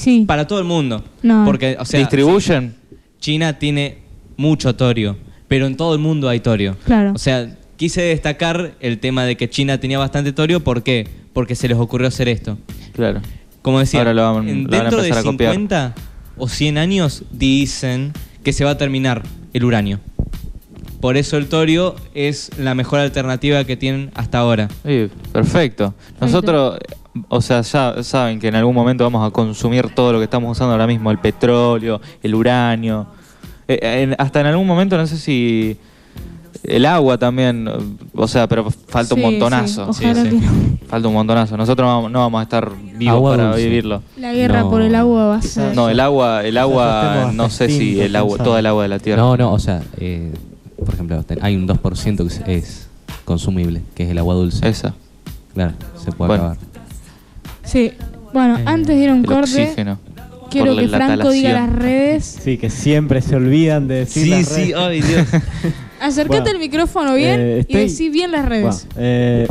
Sí. Para todo el mundo. No. Porque, o sea, ¿Distribuyen? China tiene mucho torio, pero en todo el mundo hay torio. Claro. O sea, quise destacar el tema de que China tenía bastante torio. ¿Por qué? Porque se les ocurrió hacer esto. Claro. Como decía, Ahora lo van- en- lo van a dentro de empezar a copiar. 50 o 100 años dicen que se va a terminar el uranio. Por eso el torio es la mejor alternativa que tienen hasta ahora. Sí, perfecto. Nosotros, o sea, ya saben que en algún momento vamos a consumir todo lo que estamos usando ahora mismo, el petróleo, el uranio. Eh, en- hasta en algún momento, no sé si el agua también, eh, o sea, pero falta un Sí, montonazo. sí, ojalá Sí, que no. Falta un montonazo. Nosotros no vamos, no vamos a estar vivos Agua para dulce. vivirlo. La guerra No. por el agua va a ser. No, el agua, el agua, no sé si el agua, toda el agua de la tierra. No, no, o sea, eh, por ejemplo, hay un 2% que es, es consumible, que es el agua dulce. Esa, Claro, se puede Bueno. acabar. Sí. Bueno, antes de ir a un el corte, oxígeno. quiero por que la Franco diga talación. las redes. Sí, que siempre se olvidan de decir las redes. ay Dios. Acércate Bueno, al micrófono bien eh, y estoy- decí bien las redes. Bueno, eh,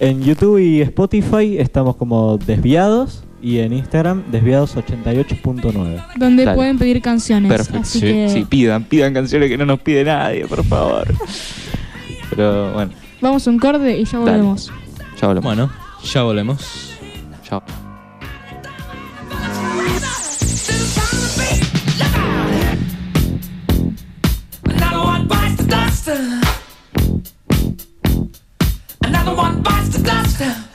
en YouTube y Spotify estamos como desviados y en Instagram desviados88.9. donde Dale. pueden pedir canciones. Perfecto. Así Sí, que sí, pidan, pidan canciones que no nos pide nadie, por favor. Pero bueno, vamos a un corte y ya Dale. volvemos. ya hablamos. Bueno, ya volvemos. Chao. Another one bites the dust.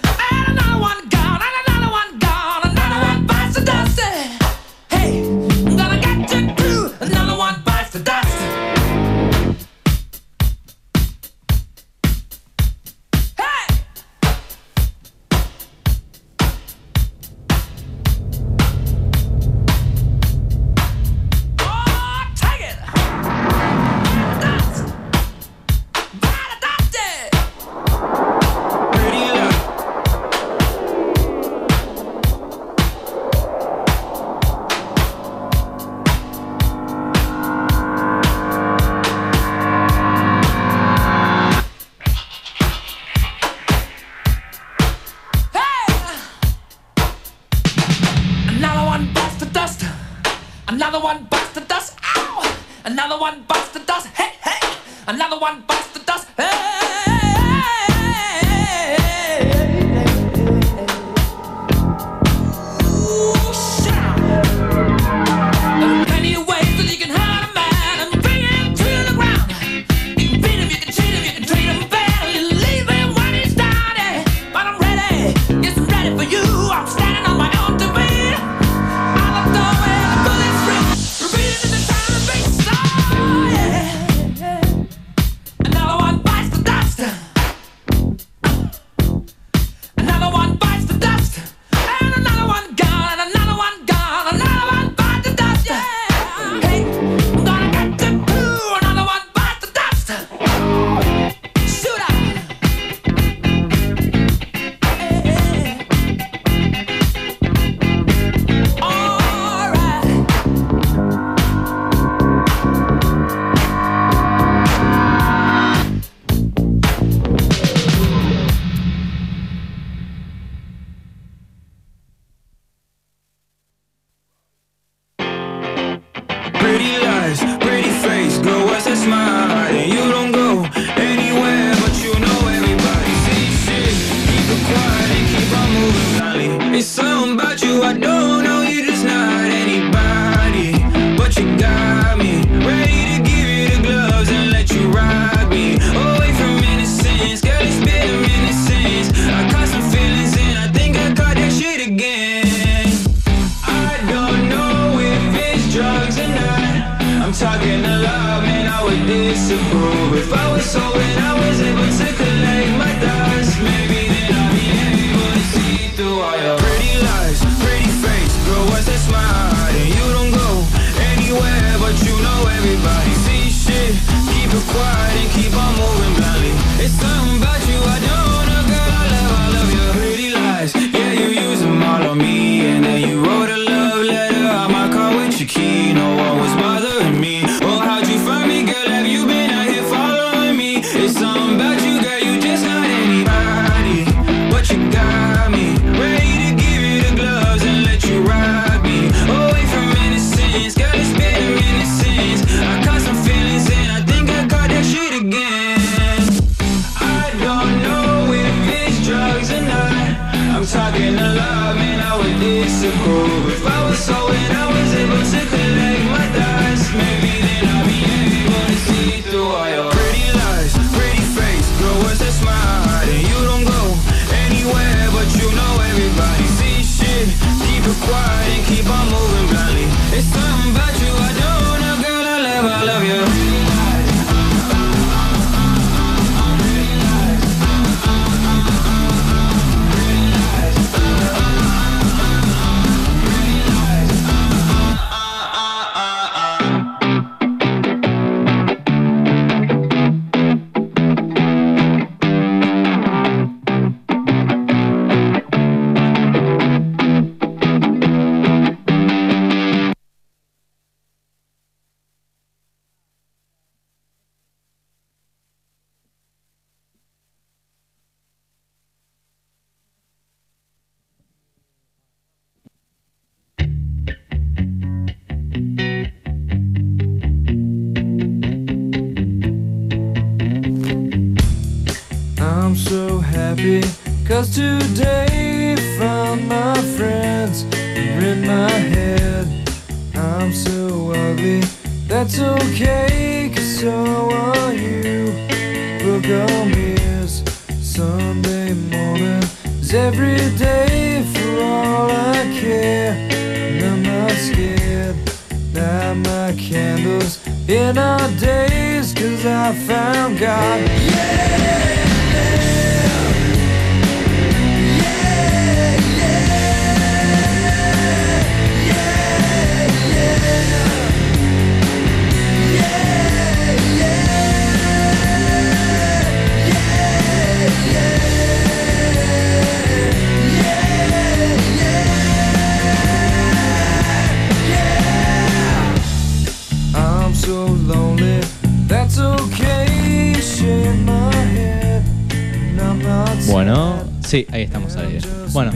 Ahí estamos al aire. Bueno,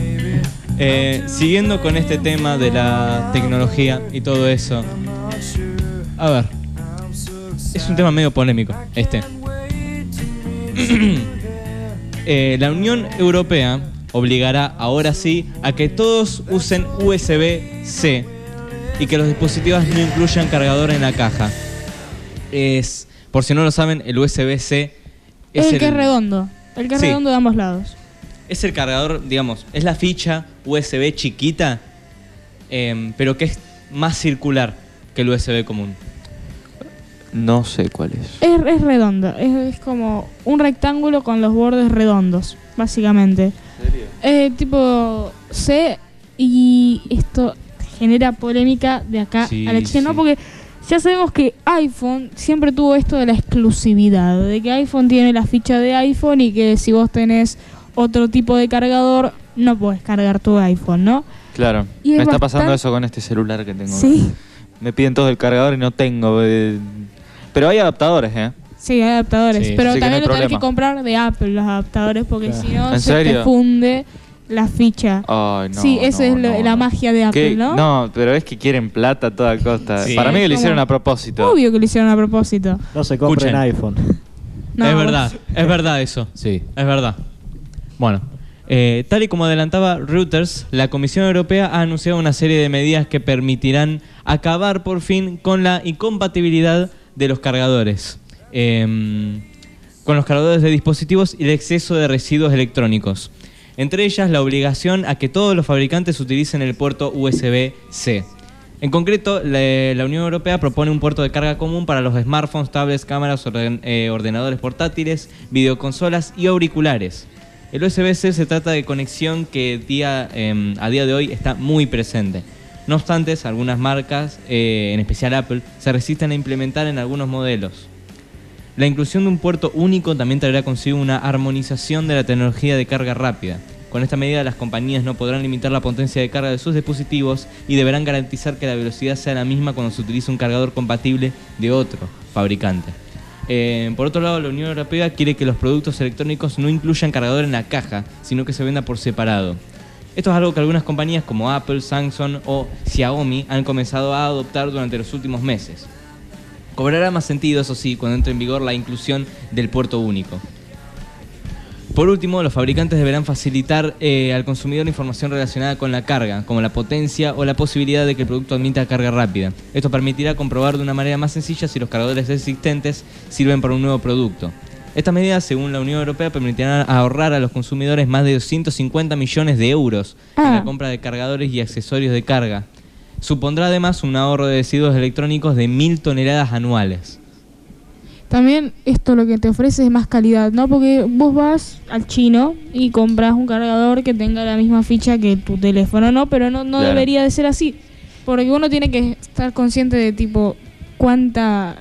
Eh, siguiendo con este tema de la tecnología y todo eso. A ver. Es un tema medio polémico, este. Eh, la Unión Europea obligará ahora sí a que todos usen USB-C y que los dispositivos no incluyan cargador en la caja. Es, por si no lo saben, el USB-C Es el, que es redondo. El que es Sí. redondo de ambos lados. Es el cargador, digamos, es la ficha USB chiquita, em, pero que es más circular que el USB común. No sé cuál es. Es, es redondo. Es, es como un rectángulo con los bordes redondos, básicamente. Eh, tipo C y esto genera polémica de acá Sí, a la China, ¿no? sí. Porque ya sabemos que iPhone siempre tuvo esto de la exclusividad, de que iPhone tiene la ficha de iPhone y que si vos tenés otro tipo de cargador, no podés cargar tu iPhone, ¿no? Claro. Y es Me está bastante- pasando eso con este celular que tengo. Sí. Me piden todo el cargador y no tengo. eh, Pero hay adaptadores, ¿eh? Sí, hay adaptadores, Sí. pero Así que no también lo tenés que comprar de Apple los adaptadores porque Claro. si no ¿En se te serio? funde la ficha. Ay, no. sí, esa no, es lo- no, la no. magia de Apple, ¿Qué? ¿no? No, pero es que quieren plata a toda costa. Sí. Para mí que lo hicieron a propósito. Obvio que lo hicieron a propósito. No se compren Escuchen. iPhone. No, es verdad, es verdad eso. Sí. Es verdad. Bueno, eh, tal y como adelantaba Reuters, la Comisión Europea ha anunciado una serie de medidas que permitirán acabar por fin con la incompatibilidad de los cargadores. em, con los cargadores de dispositivos y el exceso de residuos electrónicos. Entre ellas, la obligación a que todos los fabricantes utilicen el puerto USB-C. En concreto, la, Unión Europea propone un puerto de carga común para los smartphones, tablets, cámaras, eh, ordenadores portátiles, videoconsolas y auriculares. El USB-C se trata de conexión que em, a día de hoy está muy presente. No obstante, algunas marcas, eh, en especial Apple, se resisten a implementar en algunos modelos. La inclusión de un puerto único también traerá consigo una armonización de la tecnología de carga rápida. Con esta medida las compañías no podrán limitar la potencia de carga de sus dispositivos y deberán garantizar que la velocidad sea la misma cuando se utiliza un cargador compatible de otro fabricante. Eh, por otro lado, la Unión Europea quiere que los productos electrónicos no incluyan cargador en la caja, sino que se venda por separado. Esto es algo que algunas compañías como Apple, Samsung o Xiaomi han comenzado a adoptar durante los últimos meses. Cobrará más sentido, eso sí, cuando entre en vigor la inclusión del puerto único. Por último, los fabricantes deberán facilitar eh, al consumidor información relacionada con la carga, como la potencia o la posibilidad de que el producto admita carga rápida. Esto permitirá comprobar de una manera más sencilla si los cargadores existentes sirven para un nuevo producto. Estas medidas, según la Unión Europea, permitirán ahorrar a los consumidores más de 250 millones de euros en Ah. la compra de cargadores y accesorios de carga. Supondrá además un ahorro de residuos electrónicos de mil toneladas anuales. También esto lo que te ofrece es más calidad, ¿no? Porque vos vas al chino y compras un cargador que tenga la misma ficha que tu teléfono, ¿no? Pero no, no Claro. debería de ser así. Porque uno tiene que estar consciente de tipo cuánta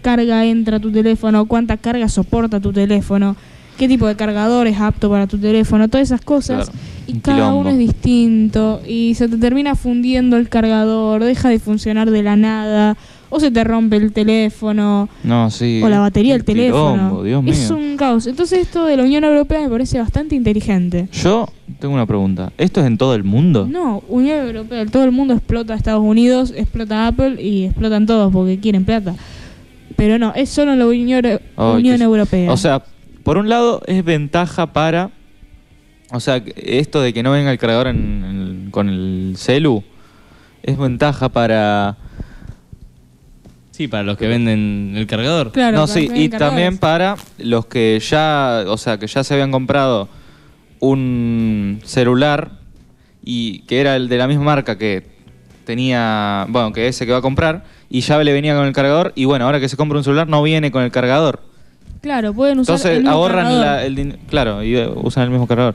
carga entra a tu teléfono, cuánta carga soporta tu teléfono, qué tipo de cargador es apto para tu teléfono, todas esas cosas. Claro. Y Un cada quilombo. uno es distinto y se te termina fundiendo el cargador, deja de funcionar de la nada, o se te rompe el teléfono, No, sí. o la batería del teléfono. Dios mío. es un caos. Entonces esto de la Unión Europea me parece bastante inteligente. Yo tengo una pregunta. ¿Esto es en todo el mundo? No, Unión Europea, todo el mundo explota a Estados Unidos, explota a Apple y explotan todos porque quieren plata. Pero no, es solo la Unión, Europea. O sea, por un lado es ventaja para... O sea, esto de que no venga el cargador en- en- con el celu es ventaja para... Sí, para los que venden el cargador. claro, no, para sí, que y también para los que ya, o sea, que ya se habían comprado un celular y que era el de la misma marca que tenía, bueno, que ese que va a comprar y ya le venía con el cargador y bueno, ahora que se compra un celular no viene con el cargador. Claro, pueden usar Entonces el mismo ahorran cargador. la- el dinero, claro, y eh, usan el mismo cargador.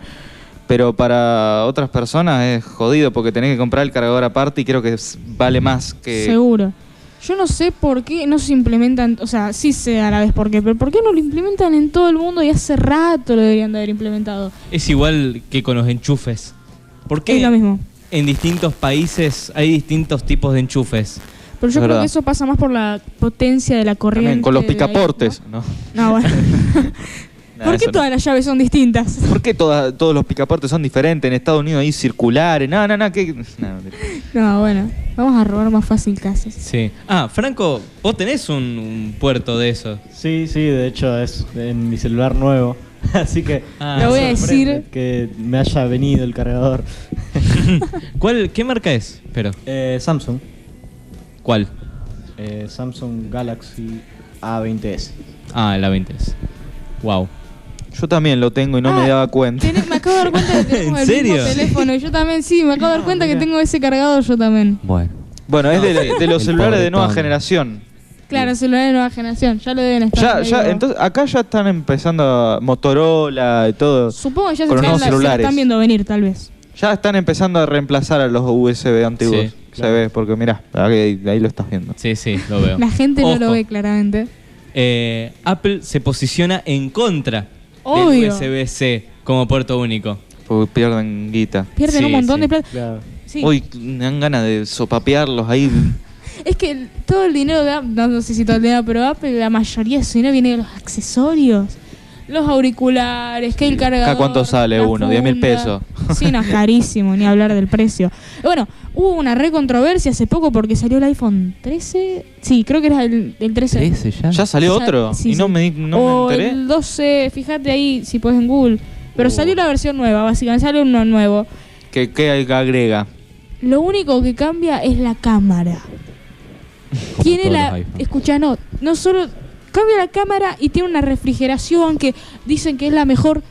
Pero para otras personas es jodido porque tenés que comprar el cargador aparte y creo que es- vale más que... Seguro. Yo no sé por qué no se implementan, o sea, sí sé a la vez por qué, pero ¿por qué no lo implementan en todo el mundo y hace rato lo deberían de haber implementado? Es igual que con los enchufes. ¿Por qué Es lo mismo. en distintos países hay distintos tipos de enchufes? Pero yo Es creo verdad. que eso pasa más por la potencia de la corriente. También con los picaportes, ¿no? ¿no? No, bueno. ¿Por qué no. todas las llaves son distintas? ¿Por qué todas- todos los picaportes son diferentes? En Estados Unidos hay circulares. No, no, no. ¿qué? No, bueno, vamos a robar más fácil casas. Sí. Ah, Franco, vos tenés un, un puerto de eso. Sí, sí, de hecho es en mi celular nuevo. Así que Ah. me Lo voy a decir. que me haya venido el cargador. ¿Cuál, ¿Qué marca es? Pero, Eh, Samsung. ¿cuál? Eh, Samsung Galaxy A20s. Ah, la 20 es. Wow. Yo también lo tengo y no Ah, me daba cuenta. Tenés- me acabo de dar cuenta que tenemos ¿En el mismo serio? teléfono. Yo también, sí, me acabo de dar cuenta que tengo ese cargado yo también. Bueno. Bueno, es de, de los El celulares de nueva generación. Claro, celular de nueva generación, ya lo deben estar. Ya, ya, entonces, acá ya están empezando Motorola y todo. Supongo que ya se, están, nuevos la- se la celulares. están viendo venir, tal vez. Ya están empezando a reemplazar a los USB antiguos. Sí, se ve, porque mirá, ahí, ahí lo estás viendo. Sí, sí, lo veo. La gente no lo ve claramente. Eh, Apple se posiciona en contra Obvio. del USB-C como puerto único. Porque pierden guita. Pierden Sí, un montón sí. de plata. Claro. Sí. Hoy me dan ganas de sopapearlos ahí. Es que el- todo el dinero de Apple, no, no sé si todo el dinero, pero Apple, la mayoría de su dinero viene de los accesorios. Los auriculares, que el cargador. ¿Acá cuánto sale uno? 10 mil funda. pesos. Sí, no, es carísimo, ni hablar del precio. Bueno, hubo una re controversia hace poco porque salió el iPhone 13. Sí, creo que era el, el 13. 13 ya. ¿Ya salió otro? sí, y no sí. me, di- no o me enteré. el 12, fíjate ahí si puedes en Google. Pero Uh. salió la versión nueva, básicamente sale uno nuevo. ¿Qué, qué agrega? Lo único que cambia es la cámara. Como tiene la. Escucha, no, no solo. Cambia la cámara y tiene una refrigeración que dicen que es la mejor.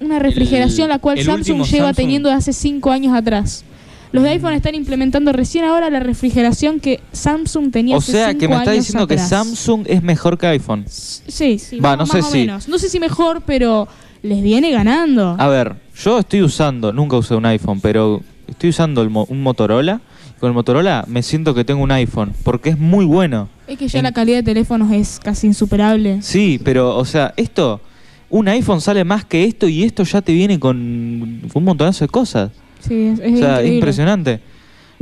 Una refrigeración la cual Samsung lleva Samsung- teniendo de hace 5 años atrás. Los de iPhone están implementando recién ahora la refrigeración que Samsung tenía O hace sea, cinco que me está diciendo que. Samsung es mejor que iPhone. Sí, sí, Va, más, no sé o si- menos. No sé si mejor, pero les viene ganando. A ver, yo estoy usando, nunca usé un iPhone, pero estoy usando el un Motorola. Con el Motorola me siento que tengo un iPhone, porque es muy bueno. Es que ya En- la calidad de teléfonos es casi insuperable. Sí, pero, o sea, esto, un iPhone sale más que esto y esto ya te viene con un montonazo de cosas. Sí, es, es o sea, increíble. impresionante.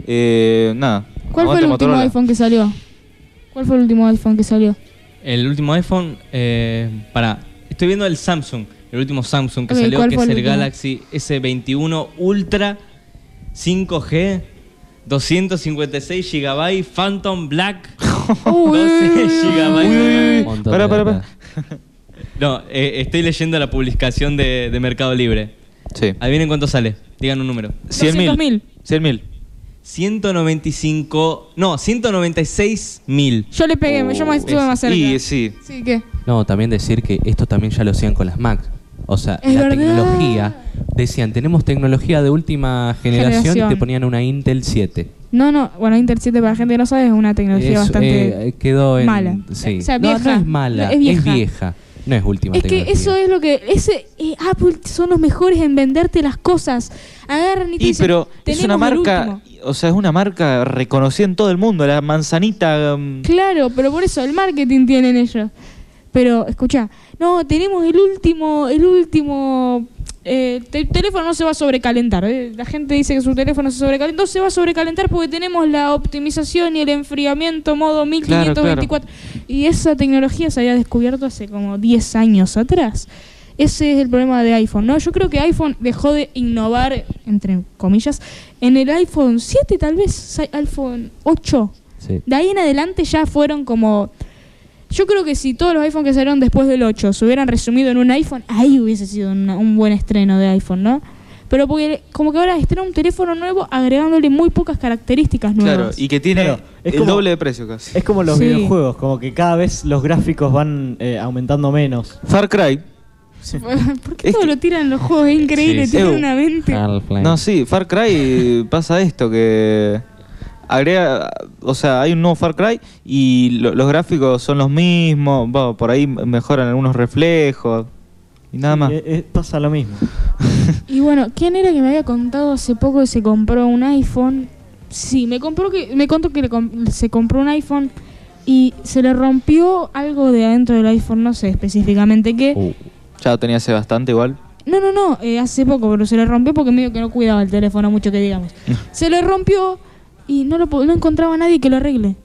Eh, nada. ¿Cuál fue el último iPhone que salió? ¿Cuál fue el último iPhone que salió? El último iPhone, eh, para, estoy viendo el Samsung, el último Samsung que salió, ¿cuál que es el? Galaxy S21 Ultra 5G, 256 GB, Phantom Black, 12 GB. Pará, pará, pará. No, eh, estoy leyendo la publicación de, de Mercado Libre. Sí. Adivinen cuánto sale. Digan un número. 100 mil. 200.000. 100 mil. 195. No, 196 mil. Yo le pegué, yo me estuve es- más cerca. Y sí. Sí, ¿qué? No, también decir que esto también ya lo hacían con las Mac. O sea, Es la verdad. tecnología. Decían, tenemos tecnología de última generación, Generación. y te ponían una Intel 7. No, no, bueno, Intel 7 para la gente que no sabe es una tecnología bastante... eh, quedó en. mala. Sí. O sea, No, vieja. no es mala, Es vieja. es vieja. No es última Es que tecnología. eso es lo que... Ese, eh, Apple son los mejores en venderte las cosas. Agarran y te Y dicen, pero es "Tenemos una el marca, último". o sea, es una marca reconocida en todo el mundo, la manzanita. mm, Claro, pero por eso el marketing tienen ellos. Pero, escucha, no, tenemos el último, el último... eh, el teléfono no se va a sobrecalentar. eh. La gente dice que su teléfono se sobrecalentó, se va a sobrecalentar porque tenemos la optimización y el enfriamiento modo 1524. Y esa tecnología se había descubierto hace como 10 años atrás. Ese es el problema de iPhone, ¿no? Yo creo que iPhone dejó de innovar, entre comillas, en el iPhone 7 tal vez, iPhone 8. Sí. De ahí en adelante ya fueron como... Yo creo que si todos los iPhones que salieron después del 8 se hubieran resumido en un iPhone, ahí hubiese sido una- un buen estreno de iPhone, ¿no? Pero porque como que ahora estrena un teléfono nuevo agregándole muy pocas características nuevas. Claro, y que tiene Claro, es el como- doble de precio casi. Es como los Sí. videojuegos, como que cada vez los gráficos van eh, aumentando menos. Far Cry. ¿Por qué Es todo que- lo tiran en los juegos? Es increíble, Sí, sí. tienen Ew. una mente. No, sí, Far Cry pasa esto que agrega, o sea, hay un nuevo Far Cry y lo- los gráficos son los mismos, bueno, por ahí mejoran algunos reflejos y nada más. Eh, eh, pasa lo mismo. Y bueno, ¿quién era que me había contado hace poco que se compró un iPhone? Sí, me compró que me contó que le se compró un iPhone y se le rompió algo de adentro del iPhone, no sé específicamente qué. Uh, Ya lo tenía hace bastante igual. No, no, no, eh, hace poco, pero se le rompió porque medio que no cuidaba el teléfono mucho que digamos. se le rompió y no lo no encontraba a nadie que lo arregle.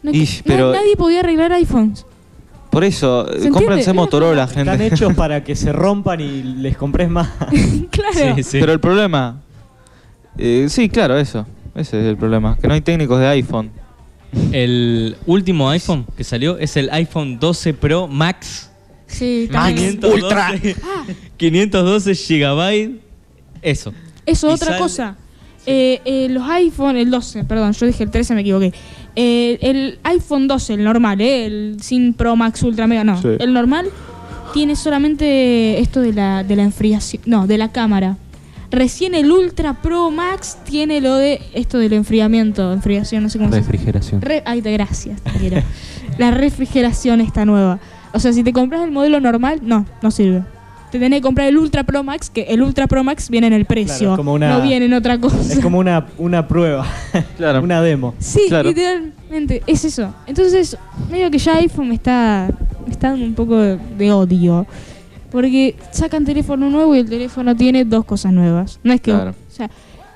No, pero- nadie podía arreglar iPhones. Por eso, ¿Se eh, entiende? cómprense Motorola, Están gente. hechos para que se rompan y les compres más. claro. Sí, sí. Pero el problema. eh, sí, claro, eso. Ese es el problema. Que no hay técnicos de iPhone. El último iPhone que salió es el iPhone 12 Pro Max. Sí, también. 512, 512 GB. Eso. Eso, Y otra cosa. Eh, eh, los iPhone, el 12, perdón, yo dije el 13, me equivoqué. Eh, el iPhone 12, el normal, ¿eh? el sin Pro Max Ultra Mega, no. Sí. El normal tiene solamente esto de la, de la enfriación, no, de la cámara. Recién el Ultra Pro Max tiene lo de esto del enfriamiento, enfriación, no sé cómo se llama. Refrigeración. Re- Ay, te gracias, te quiero. La refrigeración está nueva. O sea, si te compras el modelo normal, no, no sirve. Te tenés que comprar el Ultra Pro Max, que el Ultra Pro Max viene en el precio. Claro, es como una- No viene en otra cosa. Es como una, una prueba, Claro. una demo. Sí, Claro. literalmente, es eso. Entonces, medio que ya iPhone me está, me está dando un poco de, de odio. Porque sacan teléfono nuevo y el teléfono tiene dos cosas nuevas. No es que. Claro. O sea,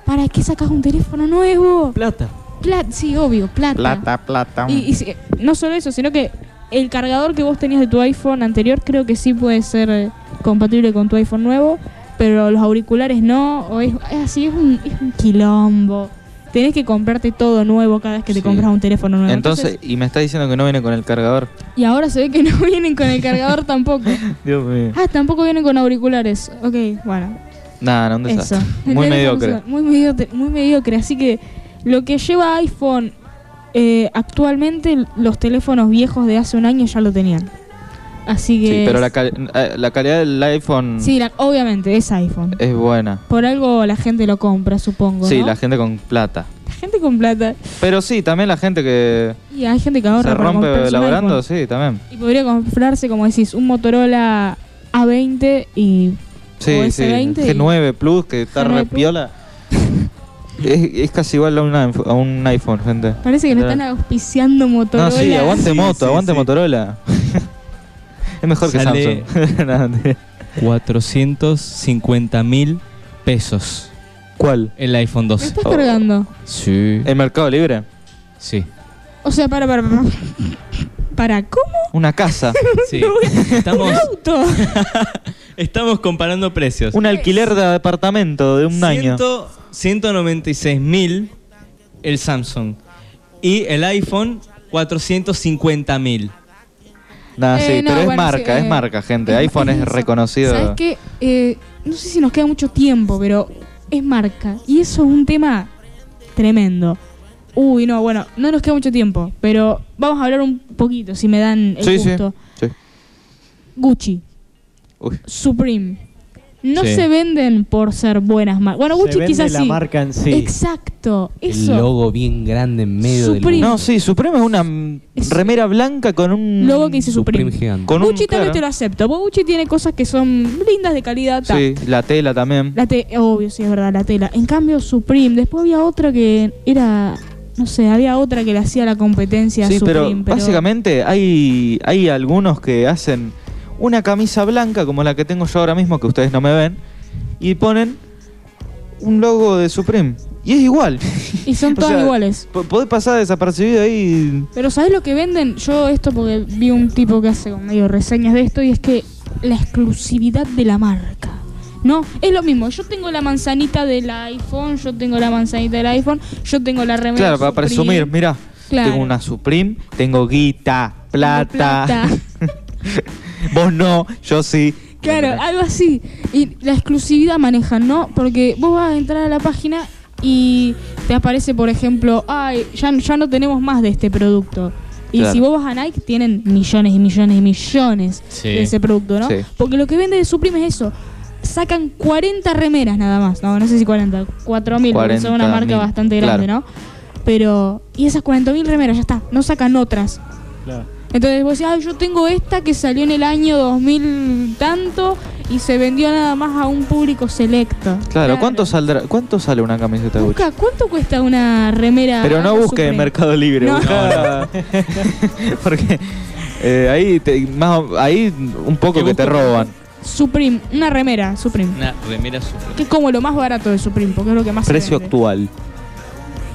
¿para qué sacas un teléfono nuevo? Plata. Plata, sí, obvio, plata. Plata, plata. Y, y si- no solo eso, sino que el cargador que vos tenías de tu iPhone anterior creo que sí puede ser eh, compatible con tu iPhone nuevo, pero los auriculares no, o es, es así, es un, es un quilombo. Tenés que comprarte todo nuevo cada vez que te compras un teléfono nuevo. Entonces, y me está diciendo que no viene con el cargador. y ahora se ve que no vienen con el cargador tampoco. Dios mío. Ah, tampoco vienen con auriculares. Ok, bueno, Nada, no, un desastre. eso. Muy mediocre. Muy mediocre, muy mediocre. Así que lo que lleva iPhone eh, actualmente, los teléfonos viejos de hace un año ya lo tenían. Así que. Sí, pero la, cal- eh, la calidad del iPhone Sí, la- obviamente es iPhone. es buena. Por algo la gente lo compra, supongo. Sí, ¿no? la gente con plata. La gente con plata. Pero sí, también la gente que Y hay gente que ahorra se rompe iPhone. sí, también. Y podría comprarse, como decís, un Motorola A20 y. Sí, sí. S20 y- G9 Plus, que está G9 re Plus. piola. Es, es casi igual a, una- a un iPhone, gente. Parece que lo están auspiciando Motorola. No, sí, aguante Sí, moto, sí, aguante sí. Motorola. es mejor que Sale- Samsung. No, mentira. 450 mil pesos ¿Cuál? el iPhone ¿Me 12. estás Oh. cargando? Sí. ¿El Mercado Libre? Sí. O sea, para, para, para. ¿Para cómo? Una casa. Sí. Estamos, Un auto. estamos comparando precios. un alquiler de departamento de un año. 196 mil el Samsung. Y el iPhone 450 mil. Nah, Eh, sí, no, pero es bueno, marca, sí, es eh, marca, gente. iPhone es reconocido. ¿Sabes qué? Eh, no sé si nos queda mucho tiempo, pero es marca. Y eso es un tema tremendo. Uy, no, bueno, no nos queda mucho tiempo, pero vamos a hablar un poquito, si me dan el Sí, sí, gusto. sí. Gucci, Uy. Supreme. No Sí. se venden por ser buenas marcas. Bueno, Se Gucci vende quizás la sí. marca en sí. Exacto, El eso. logo bien grande en medio Supreme. del No, sí, Supreme es una Es- remera blanca con un. Logo que dice Supreme Supreme. gigante. Con un- Gucci también claro. te lo acepto. porque Gucci tiene cosas que son lindas de calidad. Sí, la tela también. La te obvio, sí, es verdad, la tela. En cambio, Supreme, después había otra que era, no sé, había otra que le hacía la competencia a Sí, pero Supreme. Pero, básicamente hay, hay algunos que hacen una camisa blanca como la que tengo yo ahora mismo, que ustedes no me ven, y ponen un logo de Supreme. Y es igual. Y son O todas sea, iguales. po- Podés pasar desapercibido ahí. Pero ¿sabes lo que venden? Yo esto porque vi un tipo que hace medio reseñas de esto y es que la exclusividad de la marca. No, es lo mismo. Yo tengo la manzanita del iPhone, yo tengo la manzanita del iPhone, yo tengo la remera Claro, para Supreme. presumir, mira. Claro. Tengo una Supreme, tengo guita, plata. plata. Vos no, yo sí. Claro, algo así. Y la exclusividad manejan, ¿no? Porque vos vas a entrar a la página y te aparece, por ejemplo, ay, ya, ya no tenemos más de este producto. Y Claro. si vos vas a Nike, tienen millones y millones y millones Sí. de ese producto, ¿no? Sí. Porque lo que vende de Supreme es eso. Sacan 40 remeras nada más. No, no sé si 40, 4.000, porque son una 40.000, marca bastante grande, claro. ¿no? Pero, y esas 40.000 remeras, ya está. No sacan otras. Claro. Entonces vos decís, "Ay, yo tengo esta que salió en el año 2000 tanto y se vendió nada más a un público selecto. Claro, ¿cuánto saldrá? ¿Cuánto sale una camiseta de Gucci? Busca, ¿cuánto cuesta una remera? Pero no busque en Mercado Libre, No. busca. Porque eh, ahí, te- más, ahí un poco ¿Qué que te roban. Supreme, una remera Supreme. Una remera Supreme. Que es como lo más barato de Supreme, porque es lo que más se Precio vende. actual.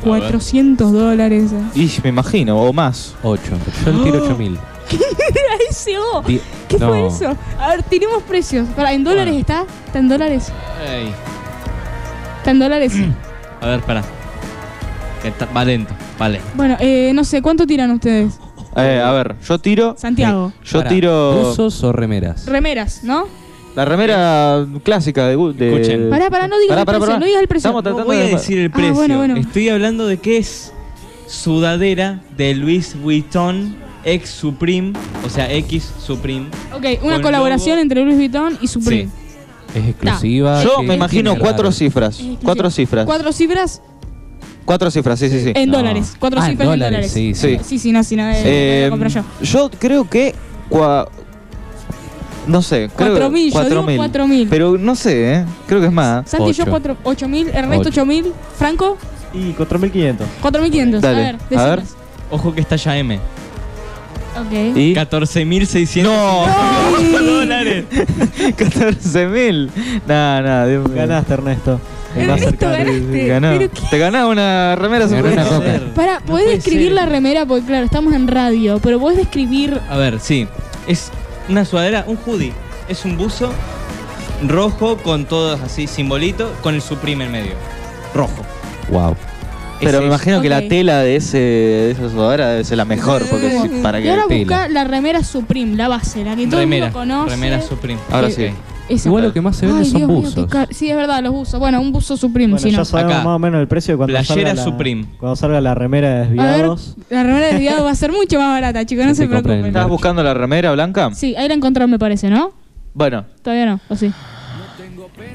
400 dólares. Y me imagino, o más. 8. Yo le tiro 8000. ¿Qué era ese O? Di- ¿Qué no. fue eso? A ver, tenemos precios. Pará, ¿En dólares está? ¿Está en dólares? Ey. ¿Está en dólares? A ver, espera. Que está- va lento, vale. bueno, eh, no sé, ¿cuánto tiran ustedes? Eh, a ver, yo tiro. Santiago. Yo Pará, tiro. ¿Buzos o remeras? Remeras, ¿no? La remera clásica de. de Escuchen. Pará, pará, no digas Pará, el pará, precio, pará. no digas el precio. Estamos No tratando voy a de- decir el Ah, precio. bueno, bueno. Estoy hablando de que es sudadera de Louis Vuitton X Supreme, o sea, X Supreme. Ok, una Con colaboración logo. entre Louis Vuitton y Supreme. Sí. Es exclusiva. Yo ¿Qué- me qué imagino tiene cuatro raro? cifras. Cuatro cifras. Cuatro cifras Cuatro cifras, sí, sí, sí. en No. dólares. Cuatro Ah, en cifras en dólares, dólares. sí, sí. Sí, sí, no, si no, eh, Eh, lo compro yo. yo creo que. cua- No sé, creo Cuatro que mil, yo cuatro digo mil. cuatro mil. Pero no sé, ¿eh? Creo que es más. Santi, yo Ocho. cuatro- ocho mil, Ernesto Ocho. ocho mil, Franco Y 4500. 4.500. Dale, A ver, a ver. Ojo que está ya M. Ok. ¿Y? 14.600 ¡No! dólares. 14.000. Nada, nada. Dios mío. Ganaste, Ernesto. El más Ernesto, cercano. ganaste. Ganó. ¿Pero qué? Te ganás una remera Me gané una coca. Para, No ¿podés puede describir ser. la remera? Porque claro, estamos en radio, pero podés describir... A ver, sí. Es una sudadera, un hoodie. Es un buzo rojo con todos así simbolitos, con el Supreme en medio. Rojo. Wow. Pero Ese me es- imagino que la Ok. tela de ese de esa sudadera debe ser la mejor. Porque sí, para y que. ahora busca la remera Supreme, la base, la que todo remera. el mundo conoce. Remera Supreme. Ahora Eh, sí. Esa. Igual lo que más se vende Ay, son Dios mío, buzos. qué car- sí, es verdad, los buzos. Bueno, un buzo Supreme, Bueno, si no. ya sabemos Acá. más o menos el precio de cuando Playera salga la, Supreme. Cuando salga la remera de A ver, desviados. la remera de desviado va a ser mucho más barata, chicos, no Sí, se compren preocupen. ¿Estabas buscando la remera blanca? Sí, ahí la encontraron, me parece, ¿no? Bueno, Todavía no, o sí.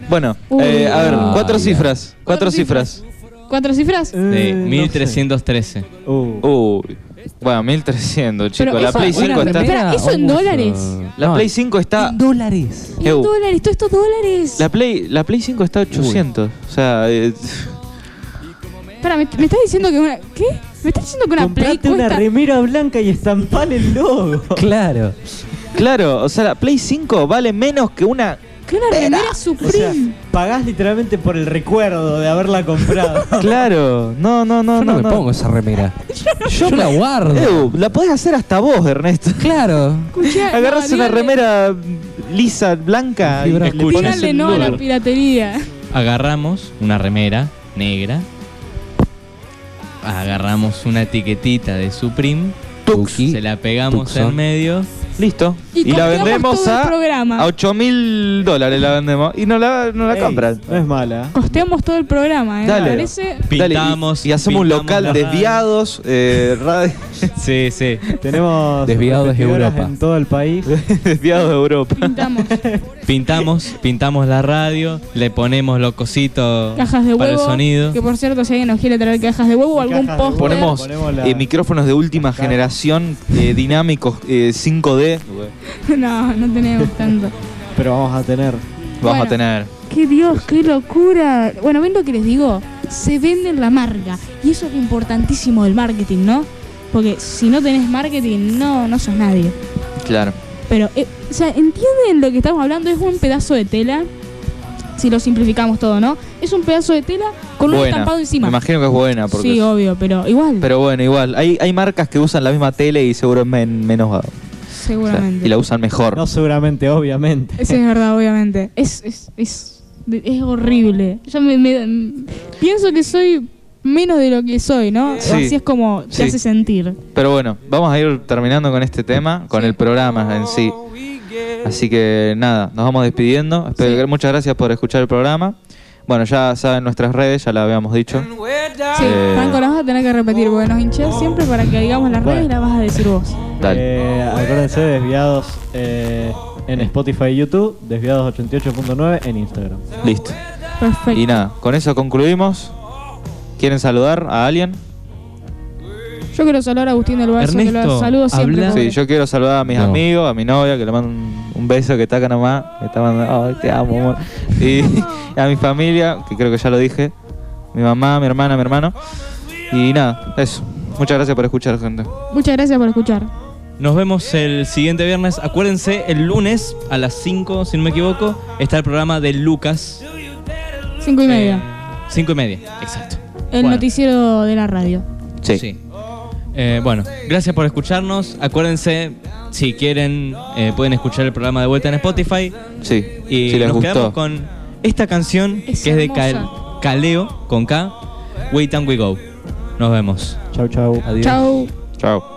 bueno. Uy. eh, a ver, Ah, cuatro ya. cifras. Cuatro Cuatro cifras. ¿Cuatro cifras? De Eh, no 1313. sé. Uh, Uy. Bueno, 1300, Pero chicos. La eso- Play una 5 está. Espera, ¿eso en dólares? La No, Play 5 está. en dólares. En dólares, todo esto dólares. La Play, la Play 5 está a 800. O sea, eh, Espera, ¿me, me estás diciendo que una. ¿Qué? ¿Me estás diciendo que una Play comprate una cuesta. remera blanca y estampale el logo. Claro. claro, o sea, la Play 5 vale menos que una. Que una remera O Supreme? sea, pagás literalmente por el recuerdo de haberla comprado. Claro, no, no, no, Yo no, no. me pongo esa remera. Yo, Yo la guardo. Eu, la podés hacer hasta vos, Ernesto. Claro. No, una remera lisa, blanca y Díganle no a la piratería. Agarramos una remera negra. Agarramos una etiquetita de Supreme. Tuki. Se la pegamos en medio. Listo. Y, la vendemos a, a 8 mil dólares la vendemos. Y no la, no la compran. No es mala. Costeamos todo el programa, ¿eh? Dale. Pintamos, y, hacemos un local desviados. Eh, sí, sí. Tenemos desviados de Europa. En todo el país. desviados de Europa. Pintamos. pintamos, pintamos la radio, le ponemos los cositos cajas de para el sonido. Que por cierto, si alguien nos quiere traer cajas de huevo o algún post. Ponemos, ponemos la... eh, micrófonos de última generación eh, dinámicos eh, 5D No, no tenemos tanto. Pero vamos a tener. Bueno, Vas a tener. ¡Qué Dios, qué locura! Bueno, ¿ven lo que les digo? Se vende la marca. Y eso es importantísimo del marketing, ¿no? Porque si no tenés marketing, no, no sos nadie. Claro. Pero, eh, o sea, ¿entienden lo que estamos hablando? Es un pedazo de tela si lo simplificamos todo, ¿no? Es un pedazo de tela con un estampado encima. Me imagino que es buena. Porque sí, obvio, pero igual. Pero bueno, igual. Hay, hay marcas que usan la misma tela y seguro es men menos o sea, seguramente. y la usan mejor. No seguramente, obviamente. Eso es verdad, obviamente. Es, es, es, es horrible. Yo me, me- pienso que soy menos de lo que soy, ¿no? Sí. Así es como te Sí. hace sentir. Pero bueno, vamos a ir terminando con este tema, con el programa en sí. Así que nada, nos vamos despidiendo. Espero Sí. que- muchas gracias por escuchar el programa. Bueno, ya saben nuestras redes, ya la habíamos dicho. Sí, Eh. Franco, las vas a tener que repetir porque nos hinchás siempre para que digamos las redes y Bueno. las vas a decir vos. Dale. Eh, acuérdense, desviados eh, en Spotify y YouTube, desviados 88.9 en Instagram. Listo. Perfecto. Y nada, con eso concluimos. ¿Quieren saludar a alguien? Yo quiero saludar a Agustín del Valle, que lo Ernesto, saludo siempre. Sí, yo quiero saludar a mis No. amigos, a mi novia, que le mando un, beso que está acá nomás. Que está mandando, ay, te amo, amor. Y a mi familia, que creo que ya lo dije. Mi mamá, mi hermana, mi hermano. Y nada, eso. Muchas gracias por escuchar, gente. Muchas gracias por escuchar. Nos vemos el siguiente viernes. Acuérdense, el lunes a las 5, si no me equivoco, está el programa de Lucas. Cinco y media. 5 y media, exacto. El Bueno, noticiero de la radio. Sí. Eh, bueno, gracias por escucharnos. Acuérdense, si quieren, eh, pueden escuchar el programa de vuelta en Spotify. Sí, Y si les nos gustó. quedamos con esta canción Es que es de. Cal- Caleo con K. Wait and We Go. Nos vemos. Chau, chau. Adiós. Chau. Chao.